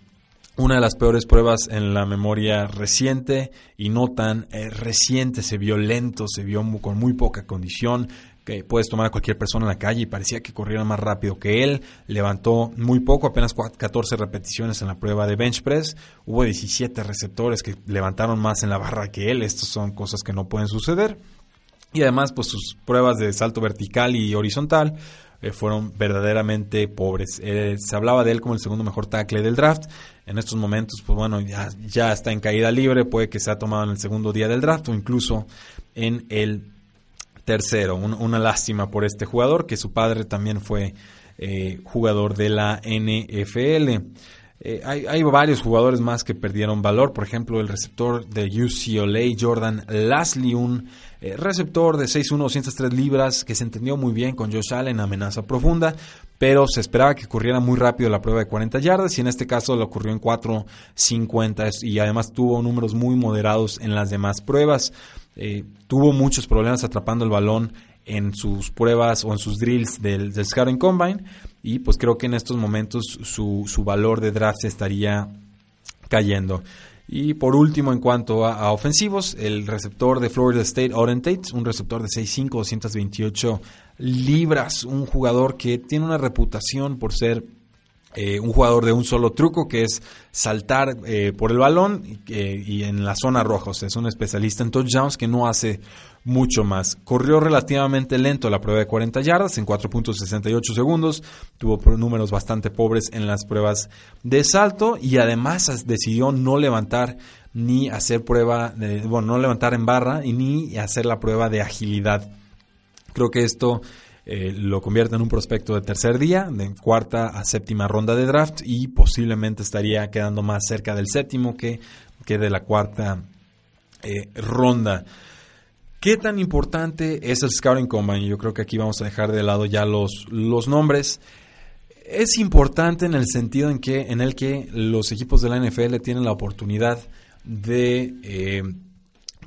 una de las peores pruebas en la memoria reciente y no tan eh, reciente. Se vio lento, se vio con muy poca condición que puedes tomar a cualquier persona en la calle y parecía que corriera más rápido que él. Levantó muy poco, apenas 14 repeticiones en la prueba de bench press. Hubo 17 receptores que levantaron más en la barra que él. Estas son cosas que no pueden suceder. Y además, pues sus pruebas de salto vertical y horizontal eh, fueron verdaderamente pobres. Eh, se hablaba de él como el segundo mejor tackle del draft. En estos momentos, pues bueno, ya, ya está en caída libre, puede que sea tomado en el segundo día del draft o incluso en el tercero. una lástima por este jugador, que su padre también fue eh, jugador de la NFL. Hay, varios jugadores más que perdieron valor, por ejemplo el receptor de UCLA, Jordan Lasley, un eh, receptor de 6'1", 203 libras que se entendió muy bien con Josh Allen, amenaza profunda, pero se esperaba que corriera muy rápido la prueba de 40 yardas y en este caso lo ocurrió en 4.50 y además tuvo números muy moderados en las demás pruebas. Eh, tuvo muchos problemas atrapando el balón en sus pruebas o en sus drills del, del Scouting Combine y pues creo que en estos momentos su, su valor de draft estaría cayendo. Y por último, en cuanto a, ofensivos, el receptor de Florida State, Auden Tate, un receptor de 6'5", 228 libras, un jugador que tiene una reputación por ser eh, un jugador de un solo truco que es saltar eh, por el balón y en la zona roja. O sea, es un especialista en touchdowns que no hace mucho más. Corrió relativamente lento la prueba de 40 yardas en 4.68 segundos. Tuvo números bastante pobres en las pruebas de salto y además decidió no levantar ni hacer prueba, de, bueno, no levantar en barra y ni hacer la prueba de agilidad. Creo que esto eh, lo convierte en un prospecto de tercer día, de cuarta a séptima ronda de draft y posiblemente estaría quedando más cerca del séptimo que, que de la cuarta eh, ronda. ¿Qué tan importante es el Scouting Combine? Yo creo que aquí vamos a dejar de lado ya los, los nombres. Es importante en el sentido en, que, en el que los equipos de la NFL tienen la oportunidad de eh,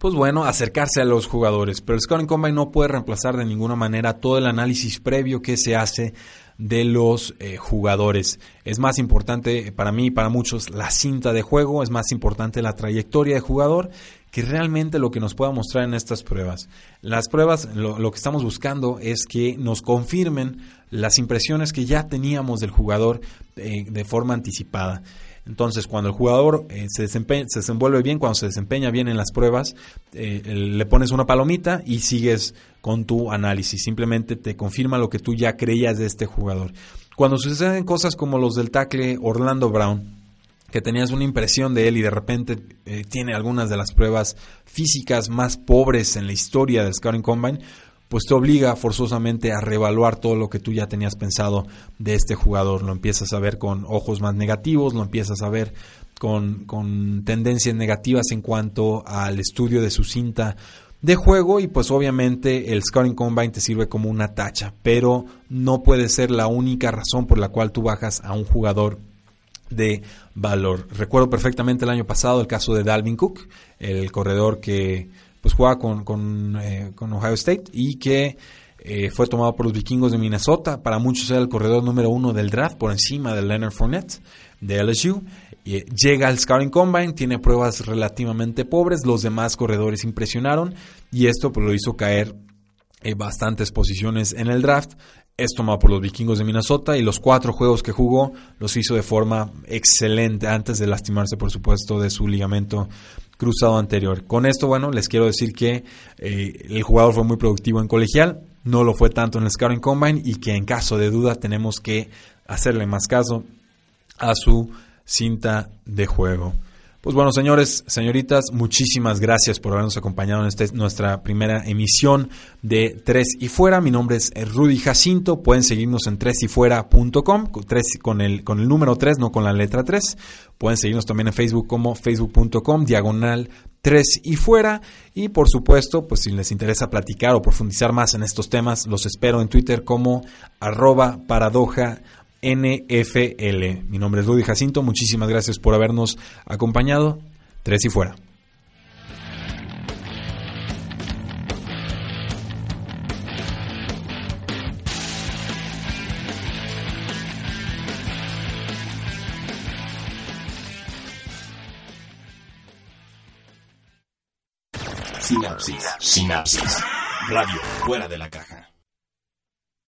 pues bueno, acercarse a los jugadores. Pero el Scouting Combine no puede reemplazar de ninguna manera todo el análisis previo que se hace de los eh, jugadores. Es más importante para mí y para muchos la cinta de juego, es más importante la trayectoria de jugador que realmente lo que nos pueda mostrar en estas pruebas. Las pruebas, lo, que estamos buscando es que nos confirmen las impresiones que ya teníamos del jugador eh, de forma anticipada. Entonces, cuando el jugador eh, se, se desenvuelve bien, cuando se desempeña bien en las pruebas, eh, le pones una palomita y sigues con tu análisis. Simplemente te confirma lo que tú ya creías de este jugador. Cuando suceden cosas como los del tackle Orlando Brown, que tenías una impresión de él y de repente eh, tiene algunas de las pruebas físicas más pobres en la historia del Scouting Combine, pues te obliga forzosamente a reevaluar todo lo que tú ya tenías pensado de este jugador. Lo empiezas a ver con ojos más negativos, lo empiezas a ver con, con tendencias negativas en cuanto al estudio de su cinta de juego y pues obviamente el Scouting Combine te sirve como una tacha, pero no puede ser la única razón por la cual tú bajas a un jugador de valor. Recuerdo perfectamente el año pasado el caso de Dalvin Cook, el corredor que pues juega con, eh, con, Ohio State y que eh, fue tomado por los vikingos de Minnesota. Para muchos era el corredor número uno del draft por encima de Leonard Fournette de LSU. Y, eh, llega al Scouting Combine, tiene pruebas relativamente pobres, los demás corredores impresionaron y esto pues, lo hizo caer bastantes posiciones en el draft. Es tomado por los vikingos de Minnesota y los cuatro juegos que jugó los hizo de forma excelente antes de lastimarse, por supuesto, de su ligamento cruzado anterior. Con esto, bueno, les quiero decir que eh, el jugador fue muy productivo en colegial, no lo fue tanto en el Scouting Combine y que en caso de duda tenemos que hacerle más caso a su cinta de juego. Pues bueno, señores, señoritas, muchísimas gracias por habernos acompañado en este, nuestra primera emisión de Tres y Fuera. Mi nombre es Rudy Jacinto. Pueden seguirnos en tresyfuera.com, tres, con, el, con el número 3, no con la letra 3. Pueden seguirnos también en Facebook como facebook.com, diagonal 3 y fuera. Y por supuesto, pues si les interesa platicar o profundizar más en estos temas, los espero en Twitter como arroba paradoja NFL. Mi nombre es Rudy Jacinto, muchísimas gracias por habernos acompañado. Tres y fuera. Sinapsis. Sinapsis. Radio fuera de la caja.